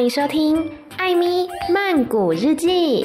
欢迎收听《艾咪曼谷日记》。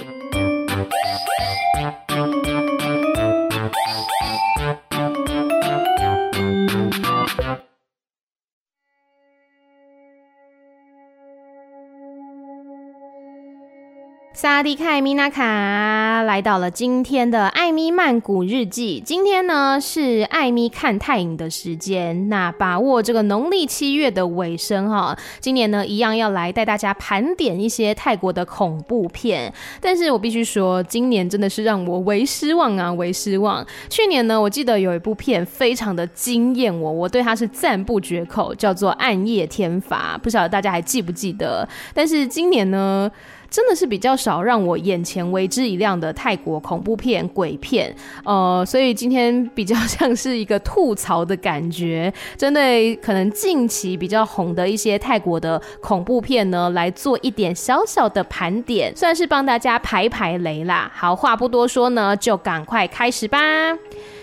阿迪卡米娜卡来到了今天的艾米曼谷日记。今天呢是艾米看泰影的时间，那把握这个农历七月的尾声哈，今年呢一样要来带大家盘点一些泰国的恐怖片。但是我必须说，今年真的是让我为失望啊，为失望。去年呢，我记得有一部片非常的惊艳我，我对它是赞不绝口，叫做《暗夜天罚》，不晓得大家还记不记得？但是今年呢，真的是比较少让我眼前为之一亮的泰国恐怖片、鬼片，呃，所以今天比较像是一个吐槽的感觉，针对可能近期比较红的一些泰国的恐怖片呢，来做一点小小的盘点，算是帮大家排排雷啦。好，话不多说呢，就赶快开始吧。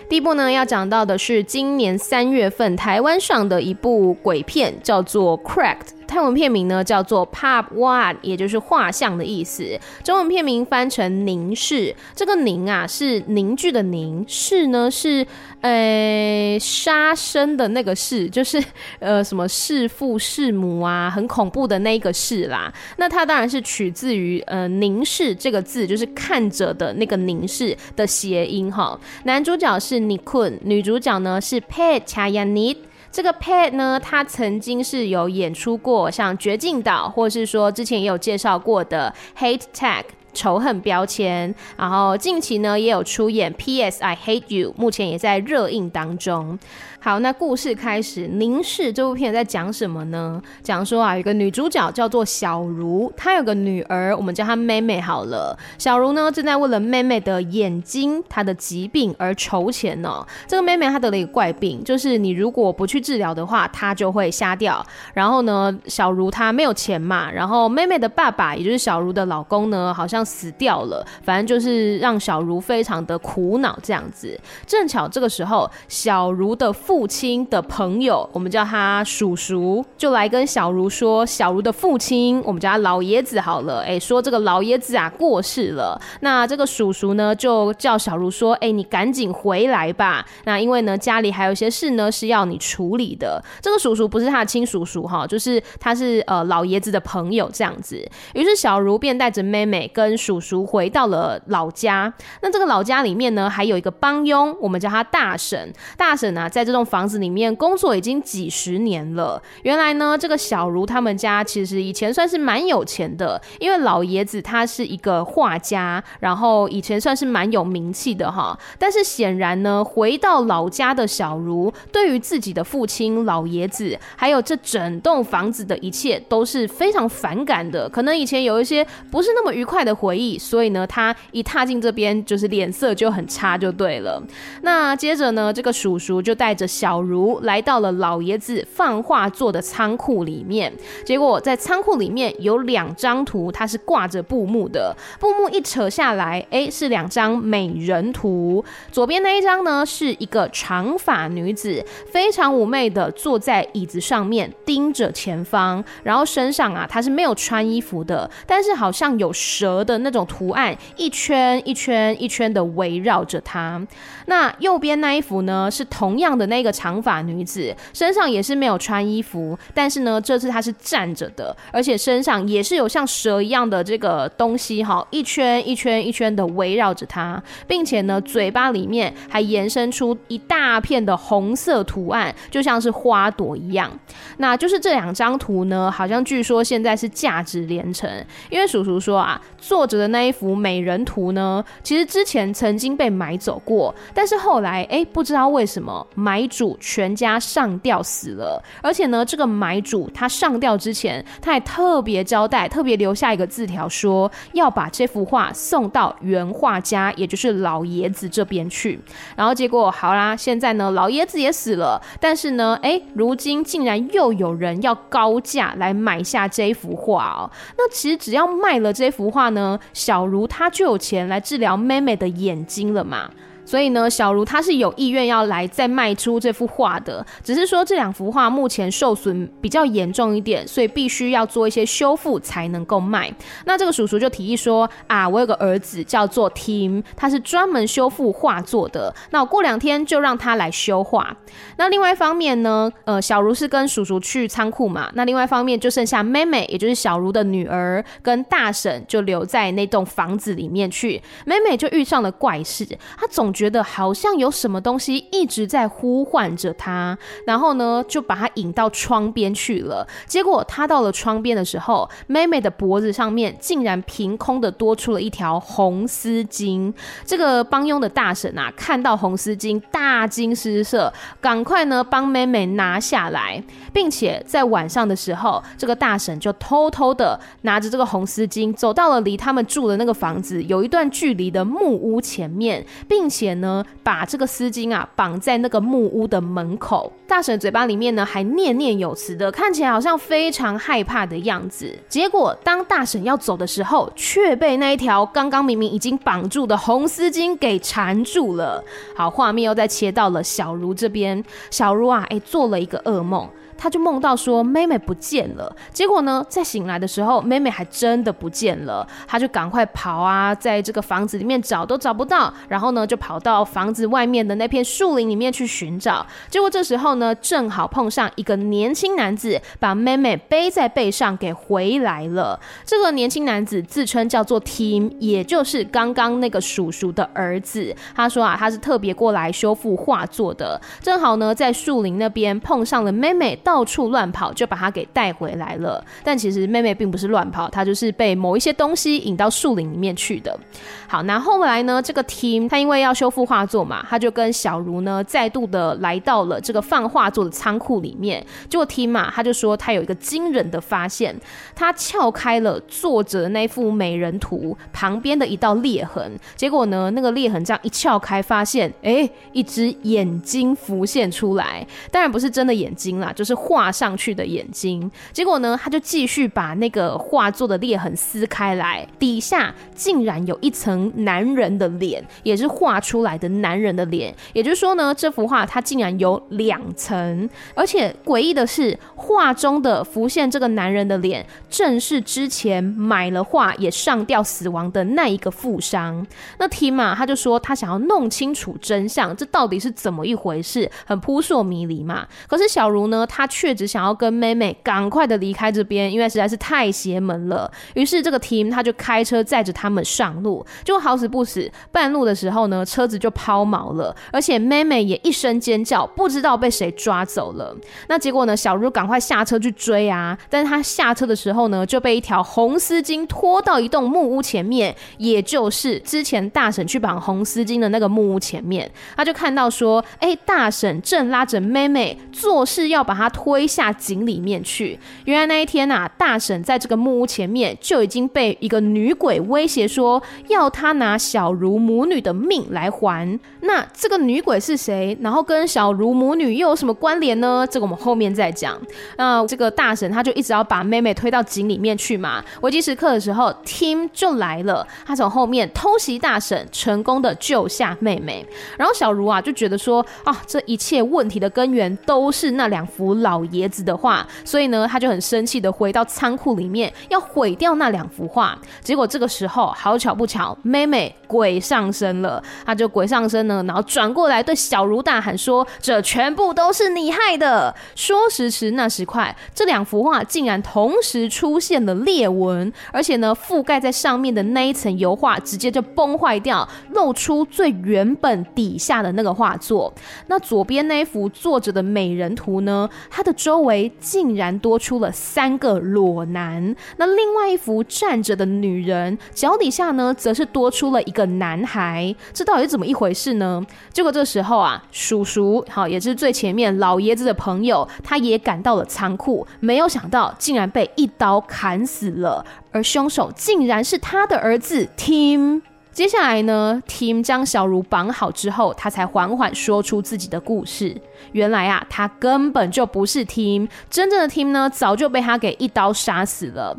第一部呢，要讲到的是今年三月份台湾上的一部鬼片，叫做《Cracked》。泰文片名呢叫做 Pap Wat，也就是画像的意思。中文片名翻成凝视。这个凝啊是凝聚的凝，视呢是呃杀生的那个视，就是呃什么弑父弑母啊，很恐怖的那一个视啦。那它当然是取自于呃凝视这个字，就是看着的那个凝视的谐音哈。男主角是尼坤女主角呢是 Pet Chayanit。这个 Pad 呢，他曾经是有演出过像《绝境岛》，或是说之前也有介绍过的《Hate Tag》。仇恨标签，然后近期呢也有出演《P.S. I Hate You》，目前也在热映当中。好，那故事开始。凝视这部片在讲什么呢？讲说啊，有个女主角叫做小茹，她有个女儿，我们叫她妹妹好了。小茹呢正在为了妹妹的眼睛她的疾病而筹钱呢、这个妹妹她得了一个怪病，就是你如果不去治疗的话，她就会瞎掉。然后呢，小茹她没有钱嘛，然后妹妹的爸爸，也就是小茹的老公呢，好像。死掉了，反正就是让小茹非常的苦恼这样子。正巧这个时候，小茹的父父亲的朋友，我们叫他叔叔，就来跟小如说，小如的父亲，我们叫他老爷子好了。哎，说这个老爷子啊过世了。那这个叔叔呢，就叫小如说，哎，你赶紧回来吧。那因为呢，家里还有一些事呢是要你处理的。这个叔叔不是他的亲叔叔哈，就是他是呃老爷子的朋友这样子。于是小如便带着妹妹跟叔叔回到了老家，那这个老家里面呢，还有一个帮佣，我们叫他大婶。大婶啊，在这种房子里面工作已经几十年了。原来呢，这个小如他们家其实以前算是蛮有钱的，因为老爷子他是一个画家，然后以前算是蛮有名气的哈。但是显然呢，回到老家的小如，对于自己的父亲老爷子，还有这整栋房子的一切，都是非常反感的。可能以前有一些不是那么愉快的。回忆，所以呢，他一踏进这边，就是脸色就很差，就对了。那接着呢，这个叔叔就带着小如来到了老爷子放画作的仓库里面。结果在仓库里面有两张图，它是挂着布幕的。布幕一扯下来，哎，是两张美人图。左边那一张呢，是一个长发女子，非常妩媚的坐在椅子上面，盯着前方。然后身上啊，她是没有穿衣服的，但是好像有蛇。的那种图案一圈一圈一圈的围绕着她。那右边那一幅呢，是同样的那个长发女子，身上也是没有穿衣服，但是呢，这次她是站着的，而且身上也是有像蛇一样的这个东西哈，一圈一圈一圈的围绕着她，并且呢，嘴巴里面还延伸出一大片的红色图案，就像是花朵一样。那就是这两张图呢，好像据说现在是价值连城，因为叔叔说啊，做。作者的那一幅美人图呢，其实之前曾经被买走过，但是后来哎，不知道为什么买主全家上吊死了，而且呢，这个买主他上吊之前，他还特别交代，特别留下一个字条，说要把这幅画送到原画家，也就是老爷子这边去。然后结果好啦，现在呢，老爷子也死了，但是呢，哎，如今竟然又有人要高价来买下这幅画哦。那其实只要卖了这幅画呢，小如她就有钱来治疗妹妹的眼睛了嘛。所以呢，小茹她是有意愿要来再卖出这幅画的，只是说这两幅画目前受损比较严重一点，所以必须要做一些修复才能够卖。那这个叔叔就提议说啊，我有个儿子叫做 Tim，他是专门修复画作的，那我过两天就让他来修画。那另外一方面呢，呃，小茹是跟叔叔去仓库嘛，那另外一方面就剩下妹妹，也就是小茹的女儿跟大婶就留在那栋房子里面去。妹妹就遇上了怪事，她总。觉得好像有什么东西一直在呼唤着他，然后呢，就把他引到窗边去了。结果他到了窗边的时候，妹妹的脖子上面竟然凭空的多出了一条红丝巾。这个帮佣的大婶啊，看到红丝巾大惊失色，赶快呢帮妹妹拿下来，并且在晚上的时候，这个大婶就偷偷的拿着这个红丝巾，走到了离他们住的那个房子有一段距离的木屋前面，并且。且呢，把这个丝巾啊绑在那个木屋的门口。大婶嘴巴里面呢还念念有词的，看起来好像非常害怕的样子。结果当大婶要走的时候，却被那一条刚刚明明已经绑住的红丝巾给缠住了。好，画面又再切到了小茹这边。小茹啊，哎，做了一个噩梦。他就梦到说妹妹不见了，结果呢，在醒来的时候，妹妹还真的不见了。他就赶快跑啊，在这个房子里面找都找不到，然后呢，就跑到房子外面的那片树林里面去寻找。结果这时候呢，正好碰上一个年轻男子把妹妹背在背上给回来了。这个年轻男子自称叫做 Tim，也就是刚刚那个叔叔的儿子。他说啊，他是特别过来修复画作的，正好呢，在树林那边碰上了妹妹到。到处乱跑，就把他给带回来了。但其实妹妹并不是乱跑，她就是被某一些东西引到树林里面去的。好，那后来呢，这个 Tim 他因为要修复画作嘛，他就跟小茹呢再度的来到了这个放画作的仓库里面。结果 Tim 嘛，他就说他有一个惊人的发现，他撬开了作者那幅美人图旁边的一道裂痕。结果呢，那个裂痕这样一撬开，发现哎、一只眼睛浮现出来。当然不是真的眼睛啦，就是。画上去的眼睛，结果呢，他就继续把那个画作的裂痕撕开来，底下竟然有一层男人的脸，也是画出来的男人的脸。也就是说呢，这幅画它竟然有两层，而且诡异的是，画中的浮现这个男人的脸，正是之前买了画也上吊死亡的那一个富商。那提马他就说他想要弄清楚真相，这到底是怎么一回事，很扑朔迷离嘛。可是小茹呢，他他。却只想要跟妹妹赶快的离开这边，因为实在是太邪门了。于是这个 Tim 他就开车载着他们上路，就好死不死，半路的时候呢，车子就抛锚了，而且妹妹也一声尖叫，不知道被谁抓走了。那结果呢，小茹赶快下车去追啊，但是他下车的时候呢，就被一条红丝巾拖到一栋木屋前面，也就是之前大婶去绑红丝巾的那个木屋前面，他就看到说，哎、大婶正拉着妹妹做事要把她。推下井里面去。原来那一天啊，大婶在这个木屋前面就已经被一个女鬼威胁说，要她拿小茹母女的命来还。那这个女鬼是谁？然后跟小茹母女又有什么关联呢？这个我们后面再讲。那这个大婶她就一直要把妹妹推到井里面去嘛。危机时刻的时候，Tim 就来了，他从后面偷袭大婶，成功的救下妹妹。然后小茹啊就觉得说啊，这一切问题的根源都是那两幅老。爷子的画，所以呢，他就很生气的回到仓库里面，要毁掉那两幅画。结果这个时候，好巧不巧，妹妹鬼上身了，他就鬼上身呢，然后转过来对小茹大喊说：“这全部都是你害的！”说时迟，那时快，这两幅画竟然同时出现了裂纹，而且呢，覆盖在上面的那一层油画直接就崩坏掉，露出最原本底下的那个画作。那左边那一幅作者的美人图呢，它的周围竟然多出了三个裸男，那另外一幅站着的女人脚底下呢，则是多出了一个男孩，这到底是怎么一回事呢？呢结果这时候啊，叔叔好，也是最前面老爷子的朋友，他也赶到了仓库，没有想到竟然被一刀砍死了，而凶手竟然是他的儿子 Tim。接下来呢，Tim 将小茹绑好之后，他才缓缓说出自己的故事。原来啊，他根本就不是 Tim，真正的 Tim 呢，早就被他给一刀杀死了。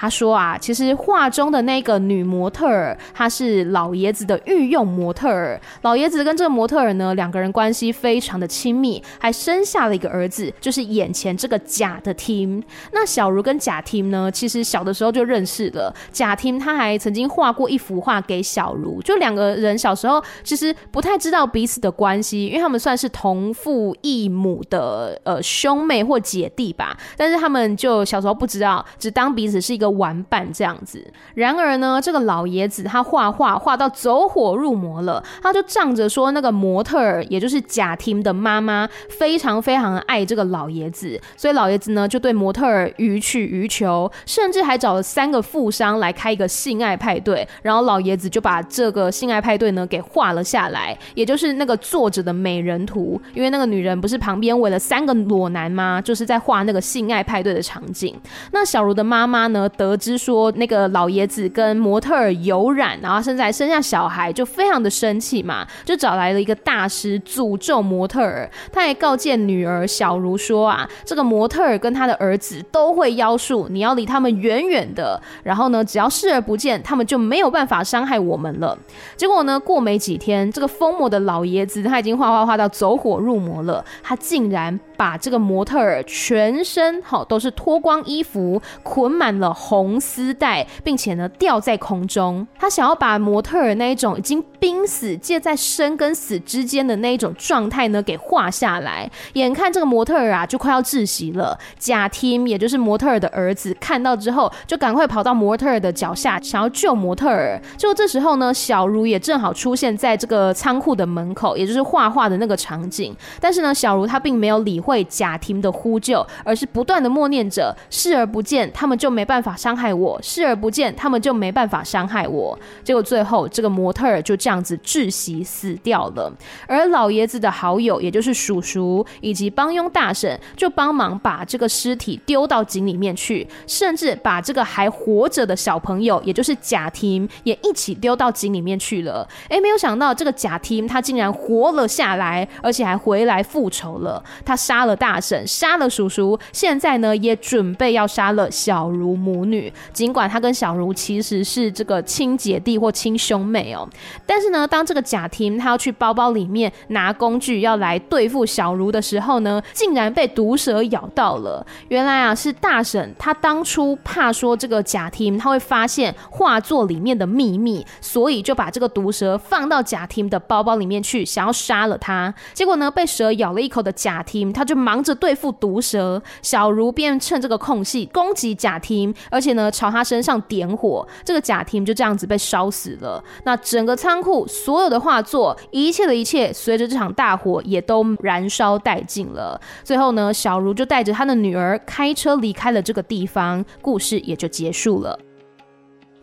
他说啊，其实画中的那个女模特儿，她是老爷子的御用模特儿。老爷子跟这个模特儿呢，两个人关系非常的亲密，还生下了一个儿子，就是眼前这个贾的 team。那小茹跟贾 team 呢，其实小的时候就认识了。贾 team 他还曾经画过一幅画给小茹，就两个人小时候其实不太知道彼此的关系，因为他们算是同父异母的呃兄妹或姐弟吧。但是他们就小时候不知道，只当彼此是一个。玩伴这样子，然而呢，这个老爷子他画画画到走火入魔了，他就仗着说那个模特儿，也就是贾婷的妈妈，非常非常爱这个老爷子，所以老爷子呢就对模特儿予取予求，甚至还找了三个富商来开一个性爱派对，然后老爷子就把这个性爱派对呢给画了下来，也就是那个作者的美人图，因为那个女人不是旁边围了三个裸男吗？就是在画那个性爱派对的场景。那小茹的妈妈呢？得知说那个老爷子跟模特儿有染，然后甚至还生下小孩，就非常的生气嘛，就找来了一个大师诅咒模特儿。他还告诫女儿小茹说啊，这个模特儿跟他的儿子都会妖术，你要离他们远远的。然后呢，只要视而不见，他们就没有办法伤害我们了。结果呢，过没几天，这个疯魔的老爷子他已经画画画到走火入魔了，他竟然把这个模特儿全身好都是脱光衣服，捆满了。红丝带，并且呢吊在空中，他想要把模特儿那一种已经濒死、介在生跟死之间的那一种状态呢给画下来。眼看这个模特儿啊就快要窒息了，贾 Tim 也就是模特儿的儿子看到之后，就赶快跑到模特儿的脚下，想要救模特儿。就这时候呢，小茹也正好出现在这个仓库的门口，也就是画画的那个场景。但是呢，小茹她并没有理会为贾婷的呼救，而是不断的默念着：视而不见，他们就没办法。伤害我，视而不见，他们就没办法伤害我。结果最后，这个模特儿就这样子窒息死掉了。而老爷子的好友，也就是叔叔以及帮佣大婶，就帮忙把这个尸体丢到井里面去，甚至把这个还活着的小朋友，也就是贾婷，也一起丢到井里面去了。诶，没有想到这个贾婷他竟然活了下来，而且还回来复仇了。他杀杀了大婶，杀了叔叔，现在呢也准备要杀了小茹母女。尽管他跟小茹其实是这个亲姐弟或亲兄妹哦，但是呢，当这个贾婷他要去包包里面拿工具要来对付小茹的时候呢，竟然被毒蛇咬到了。原来啊，是大婶他当初怕说这个贾婷他会发现画作里面的秘密，所以就把这个毒蛇放到贾婷的包包里面去，想要杀了他。结果呢，被蛇咬了一口的贾婷他就忙着对付毒蛇，小茹便趁这个空隙攻击贾婷，而且呢，朝他身上点火，这个贾婷就这样子被烧死了。那整个仓库所有的画作，一切的一切，随着这场大火也都燃烧殆尽了。最后呢，小茹就带着她的女儿开车离开了这个地方，故事也就结束了。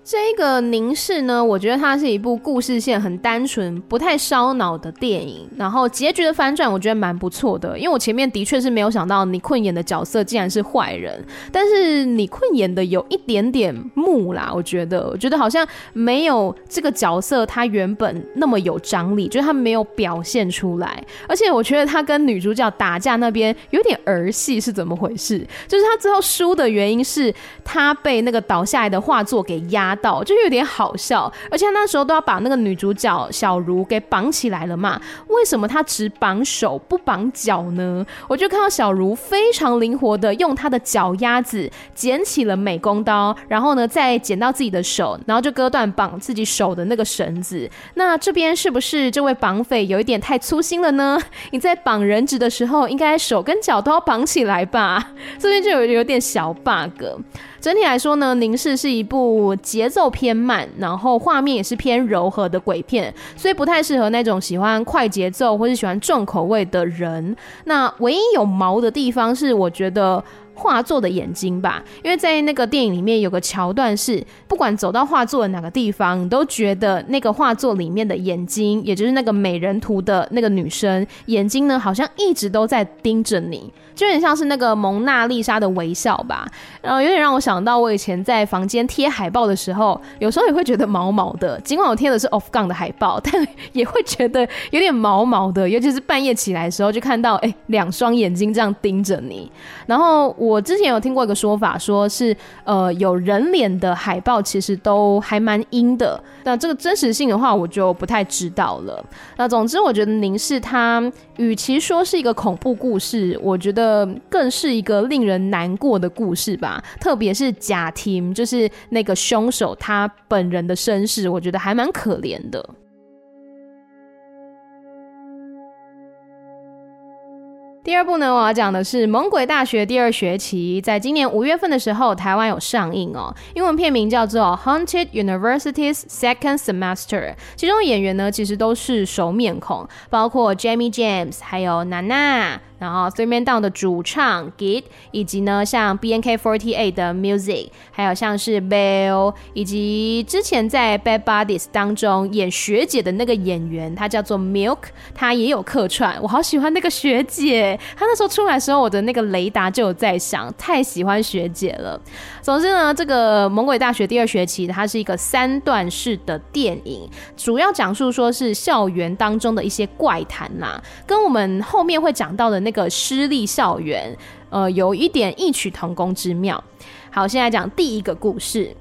这个凝视呢，我觉得它是一部故事线很单纯、不太烧脑的电影。然后结局的反转，我觉得蛮不错的。因为我前面的确是没有想到你困演的角色竟然是坏人，但是你困演的有一点点木啦。我觉得，我觉得好像没有这个角色他原本那么有张力，就是他没有表现出来。而且我觉得他跟女主角打架那边有点儿戏，是怎么回事？就是他最后输的原因是他被那个倒下来的画作给压。到就有点好笑，而且他那时候都要把那个女主角小茹给绑起来了嘛？为什么他只绑手不绑脚呢？我就看到小茹非常灵活的用她的脚丫子捡起了美工刀，然后呢再捡到自己的手，然后就割断绑自己手的那个绳子。那这边是不是这位绑匪有一点太粗心了呢？你在绑人质的时候，应该手跟脚都要绑起来吧？这边就有有点小 bug。整体来说呢，凝视是一部节奏偏慢，然后画面也是偏柔和的鬼片，所以不太适合那种喜欢快节奏或是喜欢重口味的人。那唯一有毛的地方是，我觉得。画作的眼睛吧，因为在那个电影里面有个桥段是，不管走到画作的哪个地方，你都觉得那个画作里面的眼睛，也就是那个美人图的那个女生眼睛呢，好像一直都在盯着你，就有点像是那个蒙娜丽莎的微笑吧。然后有点让我想到我以前在房间贴海报的时候，有时候也会觉得毛毛的。尽管我贴的是 Off g n 的海报，但也会觉得有点毛毛的，尤其是半夜起来的时候，就看到哎两双眼睛这样盯着你，然后我。我之前有听过一个说法，说是呃有人脸的海报其实都还蛮阴的。那这个真实性的话，我就不太知道了。那总之，我觉得凝视它，与其说是一个恐怖故事，我觉得更是一个令人难过的故事吧。特别是贾婷，就是那个凶手他本人的身世，我觉得还蛮可怜的。第二部呢，我要讲的是《猛鬼大学》第二学期，在今年五月份的时候，台湾有上映哦。英文片名叫做《Haunted University's Second Semester》，其中演员呢，其实都是熟面孔，包括 Jamie James，还有娜娜。然后 Three Man Down 的主唱 Git，以及呢像 BNK48 的 Music，还有像是 Bell，以及之前在 Bad Buddies 当中演学姐的那个演员，她叫做 Milk，她也有客串。我好喜欢那个学姐，她那时候出来的时候，我的那个雷达就有在响，太喜欢学姐了。总之呢，这个《猛鬼大学》第二学期，它是一个三段式的电影，主要讲述说是校园当中的一些怪谈呐，跟我们后面会讲到的。那个私立校园，呃，有一点异曲同工之妙。好，现在讲第一个故事。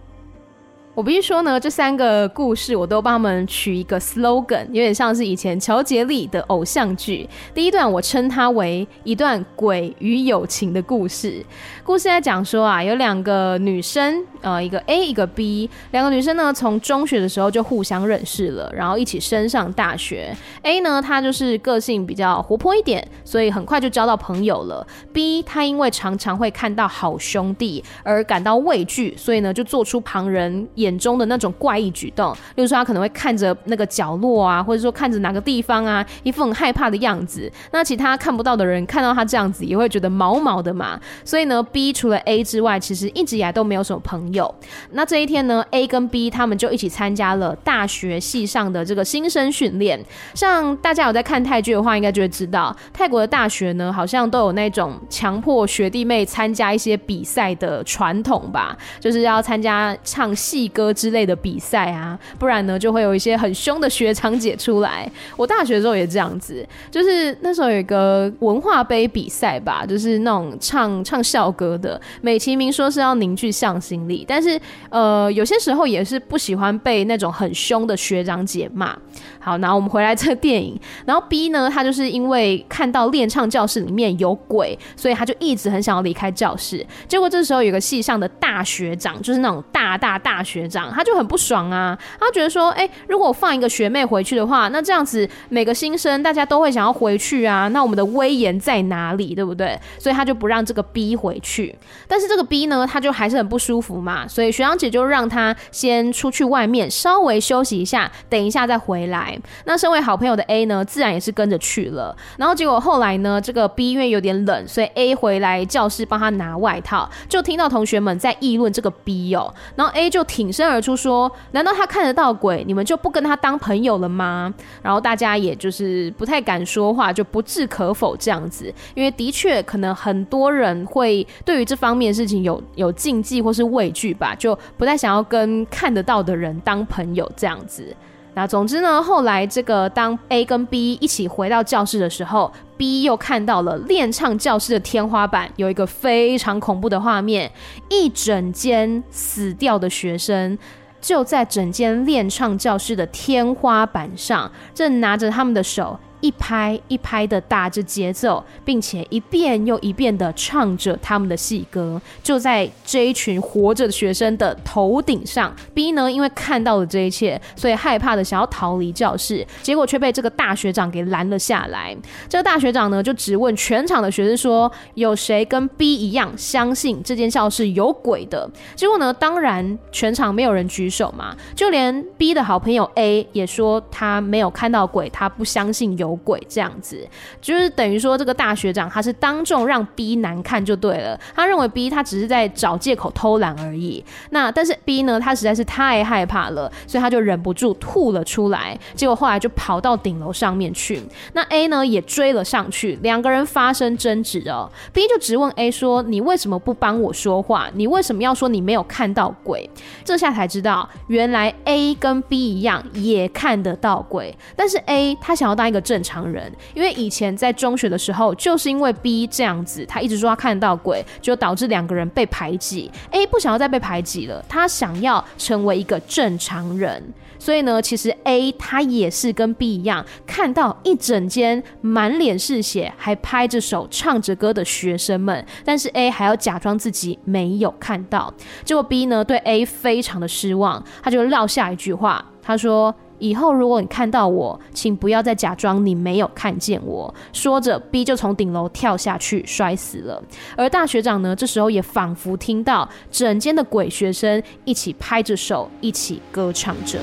我必须说呢，这三个故事我都帮他们取一个 slogan，有点像是以前乔杰利的偶像剧。第一段我称它为一段鬼与友情的故事。故事在讲说啊，有两个女生，呃，一个 A，一个 B，两个女生呢，从中学的时候就互相认识了，然后一起升上大学。A 呢，她就是个性比较活泼一点，所以很快就交到朋友了。B 她因为常常会看到好兄弟而感到畏惧，所以呢，就做出旁人也眼中的那种怪异举动，例如说他可能会看着那个角落啊，或者说看着哪个地方啊，一副很害怕的样子。那其他看不到的人看到他这样子，也会觉得毛毛的嘛。所以呢，B 除了 A 之外，其实一直以来都没有什么朋友。那这一天呢，A 跟 B 他们就一起参加了大学系上的这个新生训练。像大家有在看泰剧的话，应该就会知道，泰国的大学呢，好像都有那种强迫学弟妹参加一些比赛的传统吧，就是要参加唱戏歌之类的比赛啊，不然呢就会有一些很凶的学长姐出来。我大学的时候也这样子，就是那时候有一个文化杯比赛吧，就是那种唱唱校歌的，美其名说是要凝聚向心力，但是呃有些时候也是不喜欢被那种很凶的学长姐骂。好，然后我们回来这个电影，然后 B 呢，他就是因为看到练唱教室里面有鬼，所以他就一直很想要离开教室。结果这时候有个系上的大学长，就是那种大大大学。长他就很不爽啊，他觉得说，哎、如果我放一个学妹回去的话，那这样子每个新生大家都会想要回去啊，那我们的威严在哪里，对不对？所以他就不让这个 B 回去。但是这个 B 呢，他就还是很不舒服嘛，所以学长姐就让他先出去外面稍微休息一下，等一下再回来。那身为好朋友的 A 呢，自然也是跟着去了。然后结果后来呢，这个 B 因为有点冷，所以 A 回来教室帮他拿外套，就听到同学们在议论这个 B 哦，然后 A 就挺身而出说：“难道他看得到鬼？你们就不跟他当朋友了吗？”然后大家也就是不太敢说话，就不置可否这样子。因为的确可能很多人会对于这方面的事情有有禁忌或是畏惧吧，就不太想要跟看得到的人当朋友这样子。那总之呢，后来这个当 A 跟 B 一起回到教室的时候，B 又看到了练唱教室的天花板有一个非常恐怖的画面，一整间死掉的学生就在整间练唱教室的天花板上，正拿着他们的手。一拍一拍的打着节奏，并且一遍又一遍的唱着他们的戏歌，就在这一群活着的学生的头顶上。B 呢，因为看到了这一切，所以害怕的想要逃离教室，结果却被这个大学长给拦了下来。这个大学长呢，就质问全场的学生说：“有谁跟 B 一样相信这间校是有鬼的？”结果呢，当然全场没有人举手嘛，就连 B 的好朋友 A 也说他没有看到鬼，他不相信有。鬼这样子，就是等于说这个大学长他是当众让 B 难看就对了。他认为 B 他只是在找借口偷懒而已。那但是 B 呢，他实在是太害怕了，所以他就忍不住吐了出来。结果后来就跑到顶楼上面去。那 A 呢也追了上去，两个人发生争执哦。B 就质问 A 说：“你为什么不帮我说话？你为什么要说你没有看到鬼？”这下才知道，原来 A 跟 B 一样也看得到鬼，但是 A 他想要当一个正。正常人，因为以前在中学的时候，就是因为 B 这样子，他一直说他看到鬼，就导致两个人被排挤。A 不想要再被排挤了，他想要成为一个正常人。所以呢，其实 A 他也是跟 B 一样，看到一整间满脸是血还拍着手唱着歌的学生们，但是 A 还要假装自己没有看到。结果 B 呢，对 A 非常的失望，他就撂下一句话，他说。以后如果你看到我，请不要再假装你没有看见我。说着，B 就从顶楼跳下去，摔死了。而大学长呢，这时候也仿佛听到整间的鬼学生一起拍着手，一起歌唱着。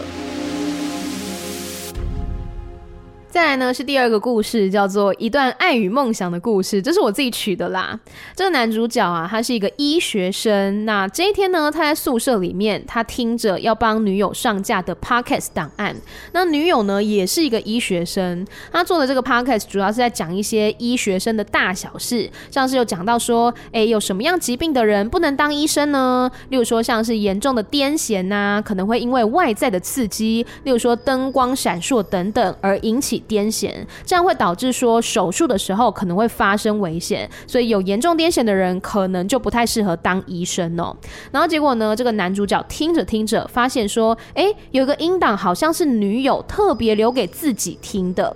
再来呢，是第二个故事，叫做一段爱与梦想的故事，这是我自己取的啦。这个男主角啊，他是一个医学生。那这一天呢，他在宿舍里面，他听着要帮女友上架的 podcast 档案。那女友呢，也是一个医学生。他做的这个 podcast 主要是在讲一些医学生的大小事，像是有讲到说，哎，有什么样疾病的人不能当医生呢？例如说，像是严重的癫痫呐，可能会因为外在的刺激，例如说灯光闪烁等等，而引起。癫痫，这样会导致说手术的时候可能会发生危险，所以有严重癫痫的人可能就不太适合当医生哦。然后结果呢，这个男主角听着听着，发现说，诶，有个音档好像是女友特别留给自己听的。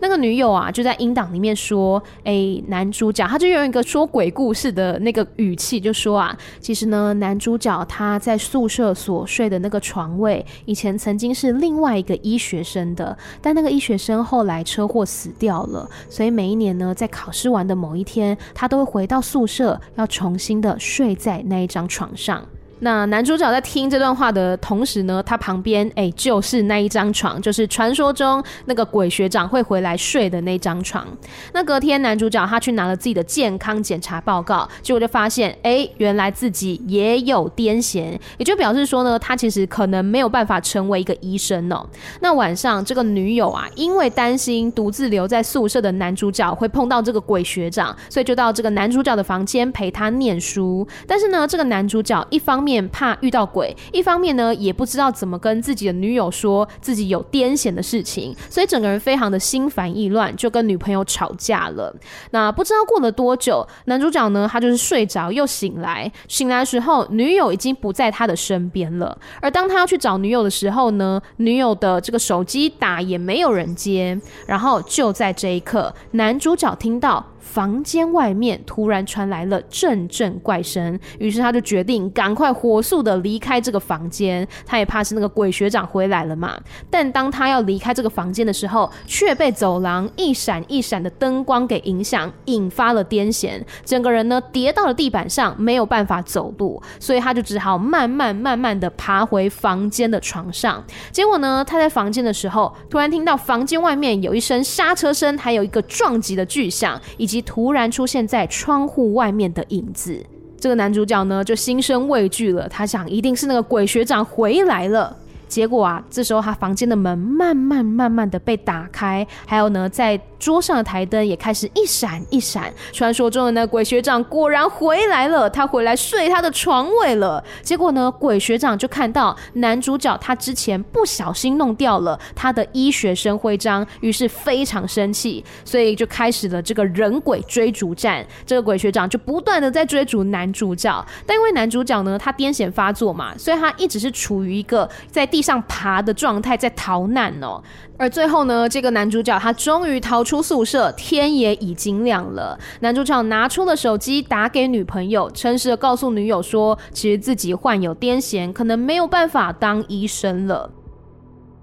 那个女友啊，就在音档里面说：“哎、男主角他就用一个说鬼故事的那个语气，就说啊，其实呢，男主角他在宿舍所睡的那个床位，以前曾经是另外一个医学生的，但那个医学生后来车祸死掉了，所以每一年呢，在考试完的某一天，他都会回到宿舍，要重新的睡在那一张床上。”那男主角在听这段话的同时呢，他旁边哎、就是那一张床，就是传说中那个鬼学长会回来睡的那张床。那隔天男主角他去拿了自己的健康检查报告，结果就发现哎、原来自己也有癫痫，也就表示说呢，他其实可能没有办法成为一个医生哦。那晚上这个女友啊，因为担心独自留在宿舍的男主角会碰到这个鬼学长，所以就到这个男主角的房间陪他念书。但是呢，这个男主角一方面怕遇到鬼，一方面呢也不知道怎么跟自己的女友说自己有癫痫的事情，所以整个人非常的心烦意乱，就跟女朋友吵架了。那不知道过了多久，男主角呢他就是睡着又醒来，醒来的时候女友已经不在他的身边了。而当他要去找女友的时候呢，女友的这个手机打也没有人接。然后就在这一刻，男主角听到。房间外面突然传来了阵阵怪声，于是他就决定赶快火速的离开这个房间。他也怕是那个鬼学长回来了嘛。但当他要离开这个房间的时候，却被走廊一闪一闪的灯光给影响，引发了癫痫，整个人呢跌到了地板上，没有办法走路，所以他就只好慢慢慢慢的爬回房间的床上。结果呢，他在房间的时候，突然听到房间外面有一声刹车声，还有一个撞击的巨响，以及突然出现在窗户外面的影子，这个男主角呢就心生畏惧了。他想，一定是那个鬼学长回来了。结果啊，这时候他房间的门慢慢慢慢的被打开，还有呢，在桌上的台灯也开始一闪一闪。传说中的那鬼学长果然回来了，他回来睡他的床位了。结果呢，鬼学长就看到男主角他之前不小心弄掉了他的医学生徽章，于是非常生气，所以就开始了这个人鬼追逐战。这个鬼学长就不断的在追逐男主角，但因为男主角呢，他癫痫发作嘛，所以他一直是处于一个在地上爬的状态，在逃难哦。而最后呢，这个男主角他终于逃出宿舍，天也已经亮了。男主角拿出了手机，打给女朋友，诚实的告诉女友说，其实自己患有癫痫，可能没有办法当医生了。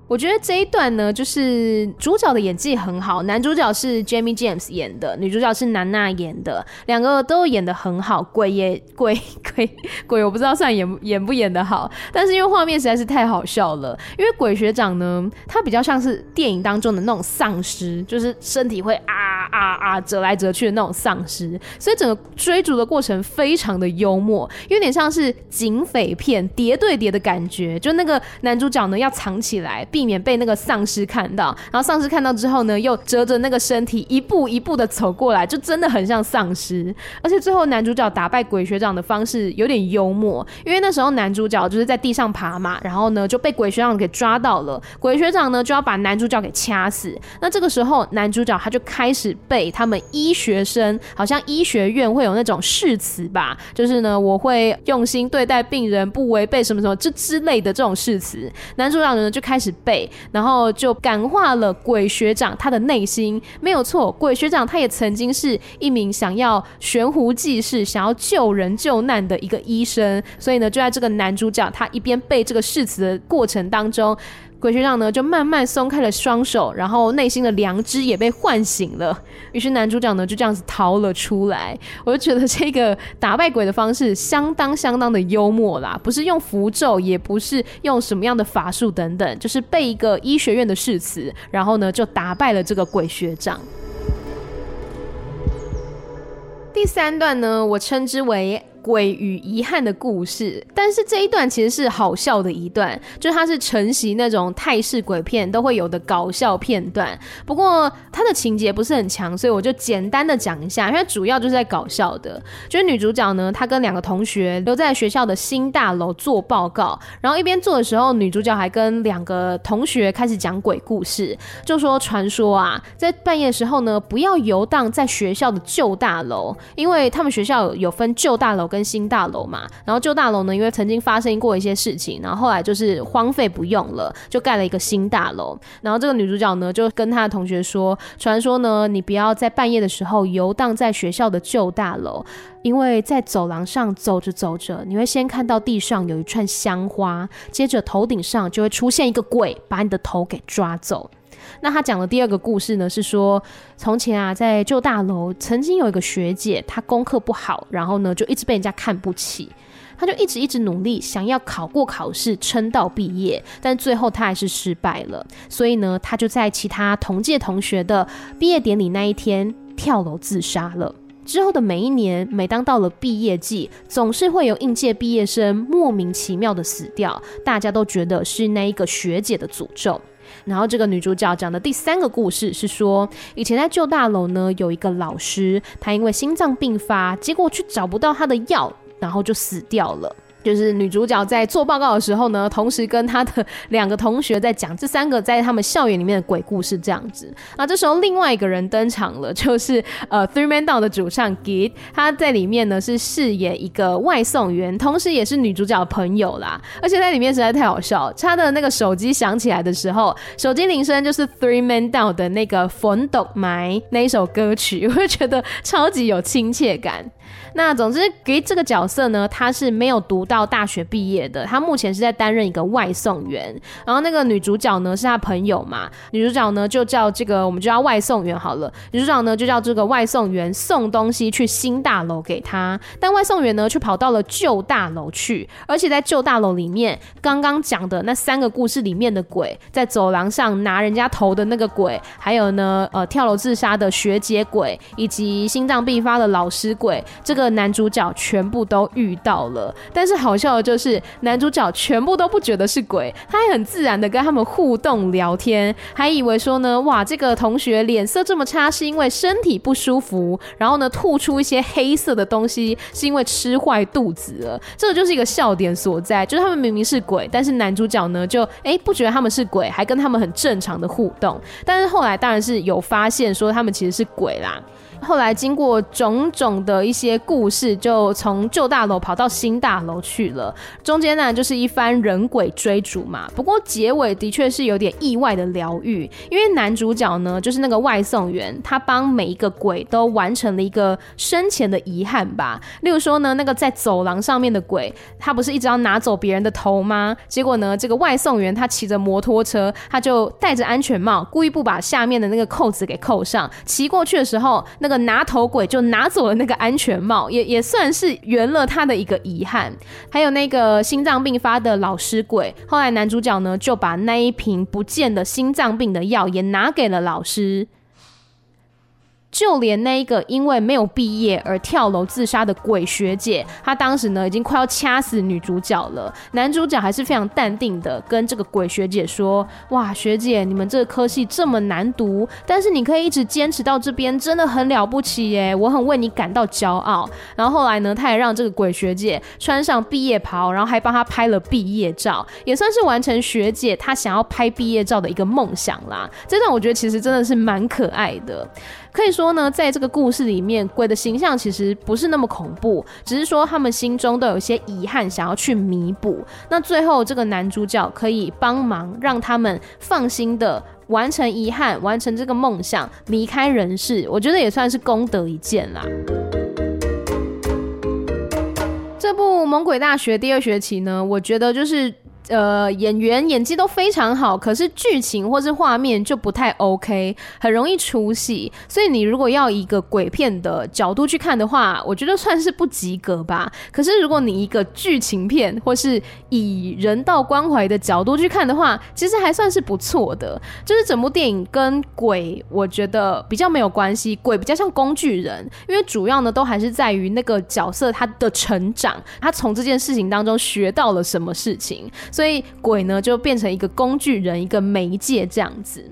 我觉得这一段呢，就是主角的演技很好。男主角是 Jamie James 演的，女主角是南娜演的，两个都演的很好。鬼也鬼鬼鬼，我不知道算演演不演得好，但是因为画面实在是太好笑了。因为鬼学长呢，他比较像是电影当中的那种丧尸，就是身体会啊啊啊折来折去的那种丧尸，所以整个追逐的过程非常的幽默，有点像是警匪片谍对谍的感觉。就那个男主角呢，要藏起来。避免被那个丧尸看到。然后丧尸看到之后呢，又折着那个身体一步一步的走过来，就真的很像丧尸。而且最后男主角打败鬼学长的方式有点幽默，因为那时候男主角就是在地上爬嘛，然后呢就被鬼学长给抓到了，鬼学长呢就要把男主角给掐死。那这个时候男主角他就开始背他们医学生，好像医学院会有那种誓词吧，就是呢我会用心对待病人，不违背什么什么这之类的这种誓词。男主角呢就开始背，然后就感化了鬼学长他的内心。没有错，鬼学长他也曾经是一名想要悬壶济世、想要救人救难的一个医生，所以呢就在这个男主角他一边背这个誓词的过程当中。鬼学长呢，就慢慢松开了双手，然后内心的良知也被唤醒了。于是男主角呢，就这样子逃了出来。我就觉得这个打败鬼的方式相当相当的幽默啦，不是用符咒，也不是用什么样的法术等等，就是背一个医学院的誓词，然后呢就打败了这个鬼学长。第三段呢，我称之为。鬼与遗憾的故事，但是这一段其实是好笑的一段，就是它是承袭那种泰式鬼片都会有的搞笑片段。不过它的情节不是很强，所以我就简单的讲一下，因为主要就是在搞笑的。就是女主角呢，她跟两个同学留在学校的新大楼做报告，然后一边做的时候，女主角还跟两个同学开始讲鬼故事，就说传说啊，在半夜的时候呢，不要游荡在学校的旧大楼，因为他们学校有分旧大楼。跟新大楼嘛，然后旧大楼呢，因为曾经发生过一些事情，然后后来就是荒废不用了，就盖了一个新大楼。然后这个女主角呢，就跟她的同学说，传说呢，你不要在半夜的时候游荡在学校的旧大楼，因为在走廊上走着走着，你会先看到地上有一串香花，接着头顶上就会出现一个鬼，把你的头给抓走。那他讲的第二个故事呢，是说从前啊，在旧大楼曾经有一个学姐，她功课不好，然后呢就一直被人家看不起，她就一直一直努力，想要考过考试，撑到毕业，但最后她还是失败了。所以呢，她就在其他同届同学的毕业典礼那一天跳楼自杀了。之后的每一年，每当到了毕业季，总是会有应届毕业生莫名其妙的死掉，大家都觉得是那一个学姐的诅咒。然后这个女主角讲的第三个故事是说，以前在旧大楼呢，有一个老师，他因为心脏病发，结果却找不到他的药，然后就死掉了。就是女主角在做报告的时候呢，同时跟她的 两个同学在讲这三个在他们校园里面的鬼故事，这样子。那这时候另外一个人登场了，就是呃 Three Man Down 的主唱 Git，他在里面呢是饰演一个外送员，同时也是女主角的朋友啦。而且在里面实在太好笑，他的那个手机响起来的时候，手机铃声就是 Three Man Down 的那个《粉豆埋》那一首歌曲，我会觉得超级有亲切感。那总之给这个角色呢，他是没有读到大学毕业的，他目前是在担任一个外送员。然后那个女主角呢，是他朋友嘛，女主角呢就叫这个，我们就叫外送员好了。女主角呢就叫这个外送员送东西去新大楼给他，但外送员呢却跑到了旧大楼去，而且在旧大楼里面，刚刚讲的那三个故事里面的鬼，在走廊上拿人家头的那个鬼，还有呢，呃，跳楼自杀的学姐鬼，以及心脏病发的老师鬼，这个。男主角全部都遇到了，但是好笑的就是男主角全部都不觉得是鬼，他还很自然的跟他们互动聊天，还以为说呢，哇，这个同学脸色这么差是因为身体不舒服，然后呢吐出一些黑色的东西是因为吃坏肚子了，这个就是一个笑点所在，就是他们明明是鬼，但是男主角呢就哎、不觉得他们是鬼，还跟他们很正常的互动，但是后来当然是有发现说他们其实是鬼啦。后来经过种种的一些故事，就从旧大楼跑到新大楼去了。中间呢，就是一番人鬼追逐嘛。不过结尾的确是有点意外的疗愈，因为男主角呢，就是那个外送员，他帮每一个鬼都完成了一个生前的遗憾吧。例如说呢，那个在走廊上面的鬼，他不是一直要拿走别人的头吗？结果呢，这个外送员他骑着摩托车，他就戴着安全帽，故意不把下面的那个扣子给扣上，骑过去的时候，那个。拿头鬼就拿走了那个安全帽，也也算是圆了他的一个遗憾。还有那个心脏病发的老师鬼，后来男主角呢就把那一瓶不见的心脏病的药也拿给了老师。就连那一个因为没有毕业而跳楼自杀的鬼学姐，她当时呢已经快要掐死女主角了，男主角还是非常淡定的跟这个鬼学姐说：“哇，学姐，你们这个科系这么难读，但是你可以一直坚持到这边，真的很了不起耶，我很为你感到骄傲。”然后后来呢，他也让这个鬼学姐穿上毕业袍，然后还帮她拍了毕业照，也算是完成学姐她想要拍毕业照的一个梦想啦。这段我觉得其实真的是蛮可爱的。可以说呢，在这个故事里面，鬼的形象其实不是那么恐怖，只是说他们心中都有些遗憾，想要去弥补。那最后这个男主角可以帮忙，让他们放心的完成遗憾，完成这个梦想，离开人世。我觉得也算是功德一件啦。这部《猛鬼大学》第二学期呢，我觉得就是。呃，演员演技都非常好，可是剧情或是画面就不太 OK，很容易出戏。所以你如果要一个鬼片的角度去看的话，我觉得算是不及格吧。可是如果你一个剧情片或是以人道关怀的角度去看的话，其实还算是不错的。就是整部电影跟鬼，我觉得比较没有关系，鬼比较像工具人，因为主要呢都还是在于那个角色他的成长，他从这件事情当中学到了什么事情。所以鬼呢，就变成一个工具人，一个媒介这样子。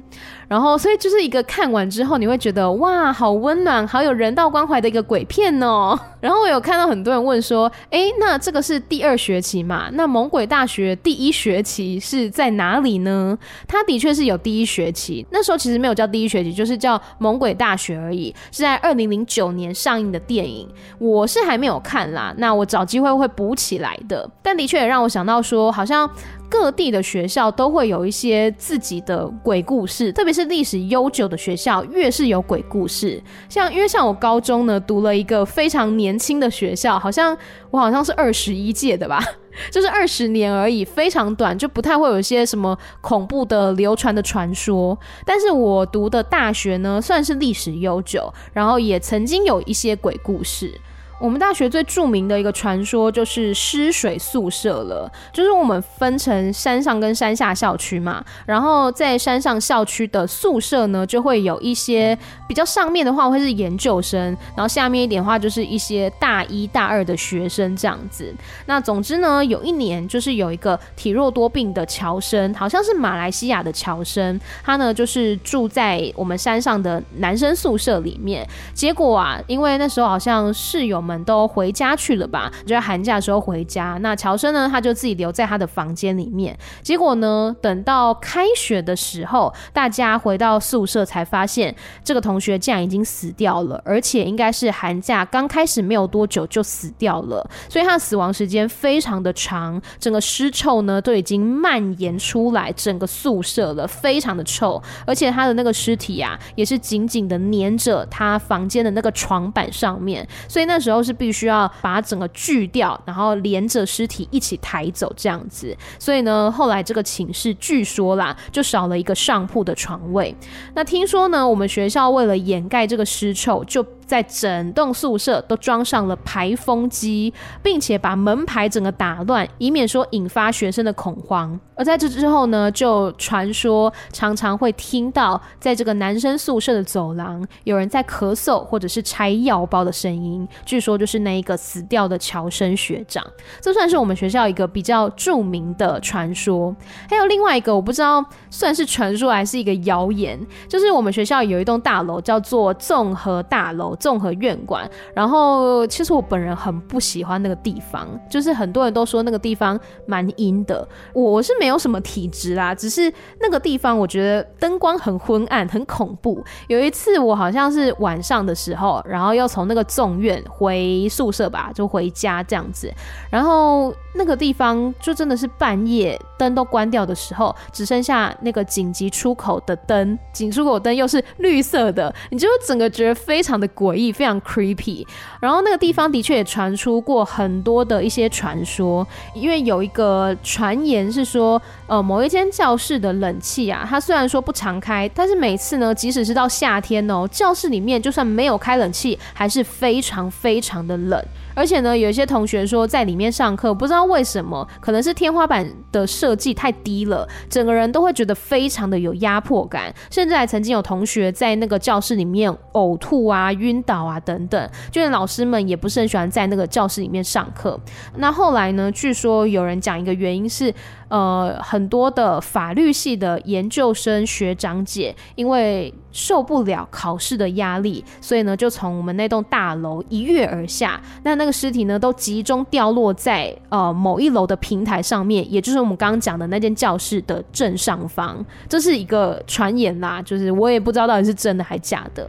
然后，所以就是一个看完之后，你会觉得哇，好温暖，好有人道关怀的一个鬼片哦。然后我有看到很多人问说，诶，那这个是第二学期嘛？那猛鬼大学第一学期是在哪里呢？它的确是有第一学期，那时候其实没有叫第一学期，就是叫猛鬼大学而已，是在二零零九年上映的电影。我是还没有看啦，那我找机会会补起来的。但的确也让我想到说，好像。各地的学校都会有一些自己的鬼故事，特别是历史悠久的学校，越是有鬼故事。像因为像我高中呢，读了一个非常年轻的学校，好像我好像是二十一届的吧，就是二十年而已，非常短，就不太会有一些什么恐怖的流传的传说。但是我读的大学呢，算是历史悠久，然后也曾经有一些鬼故事。我们大学最著名的一个传说就是湿水宿舍了，就是我们分成山上跟山下校区嘛，然后在山上校区的宿舍呢，就会有一些比较上面的话会是研究生，然后下面一点的话就是一些大一大二的学生这样子。那总之呢，有一年就是有一个体弱多病的侨生，好像是马来西亚的侨生，他呢就是住在我们山上的男生宿舍里面，结果啊，因为那时候好像室友们。们都回家去了吧？就在寒假的时候回家。那乔生呢，他就自己留在他的房间里面。结果呢，等到开学的时候，大家回到宿舍才发现，这个同学竟然已经死掉了，而且应该是寒假刚开始没有多久就死掉了。所以他的死亡时间非常的长，整个尸臭呢都已经蔓延出来整个宿舍了，非常的臭。而且他的那个尸体啊，也是紧紧的粘着他房间的那个床板上面。所以那时候。是必须要把整个锯掉，然后连着尸体一起抬走这样子。所以呢，后来这个寝室据说啦，就少了一个上铺的床位。那听说呢，我们学校为了掩盖这个尸臭，就在整栋宿舍都装上了排风机，并且把门牌整个打乱，以免说引发学生的恐慌。而在这之后呢，就传说常常会听到在这个男生宿舍的走廊有人在咳嗽，或者是拆药包的声音。据说就是那一个死掉的乔生学长，这算是我们学校一个比较著名的传说。还有另外一个，我不知道算是传说还是一个谣言，就是我们学校有一栋大楼叫做综合大楼。综合院馆，然后其实我本人很不喜欢那个地方，就是很多人都说那个地方蛮阴的，我是没有什么体质啦，只是那个地方我觉得灯光很昏暗，很恐怖。有一次我好像是晚上的时候，然后要从那个众院回宿舍吧，就回家这样子，然后那个地方就真的是半夜灯都关掉的时候，只剩下那个紧急出口的灯，紧急出口灯又是绿色的，你就整个觉得非常的诡诡异，非常 creepy。然后那个地方的确也传出过很多的一些传说，因为有一个传言是说，呃，某一间教室的冷气啊，它虽然说不常开，但是每次呢，即使是到夏天哦，教室里面就算没有开冷气，还是非常非常的冷。而且呢，有一些同学说在里面上课，不知道为什么，可能是天花板的设计太低了，整个人都会觉得非常的有压迫感，甚至还曾经有同学在那个教室里面呕吐啊、晕倒啊等等，就连老师们也不是很喜欢在那个教室里面上课。那后来呢，据说有人讲一个原因是。呃，很多的法律系的研究生学长姐，因为受不了考试的压力，所以呢，就从我们那栋大楼一跃而下。那那个尸体呢，都集中掉落在呃某一楼的平台上面，也就是我们刚刚讲的那间教室的正上方。这是一个传言啦，就是我也不知道到底是真的还是假的。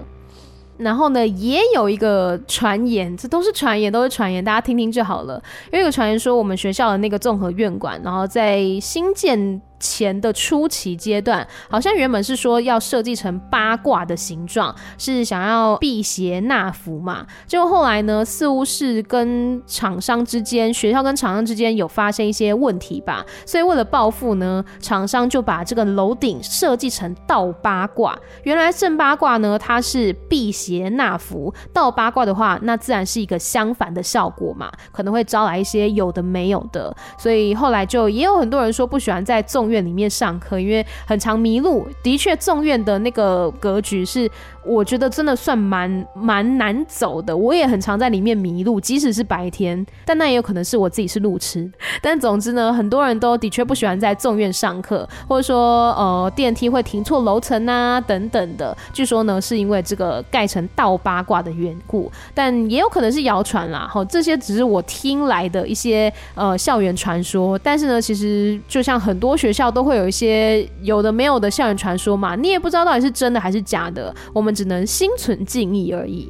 然后呢，也有一个传言，这都是传言，都是传言，大家听听就好了。有一个传言说，我们学校的那个综合院馆，然后在新建。前的初期阶段，好像原本是说要设计成八卦的形状，是想要辟邪纳福嘛。结果后来呢，似乎是跟厂商之间，学校跟厂商之间有发生一些问题吧。所以为了报复呢，厂商就把这个楼顶设计成倒八卦。原来正八卦呢，它是辟邪纳福；倒八卦的话，那自然是一个相反的效果嘛，可能会招来一些有的没有的。所以后来就也有很多人说不喜欢在纵院里面上课，因为很常迷路。的确，纵院的那个格局是。我觉得真的算蛮蛮难走的，我也很常在里面迷路，即使是白天，但那也有可能是我自己是路痴。但总之呢，很多人都的确不喜欢在纵院上课，或者说呃电梯会停错楼层啊等等的。据说呢是因为这个盖成倒八卦的缘故，但也有可能是谣传啦。齁，这些只是我听来的一些呃校园传说。但是呢，其实就像很多学校都会有一些有的没有的校园传说嘛，你也不知道到底是真的还是假的。我们。只能心存敬意而已。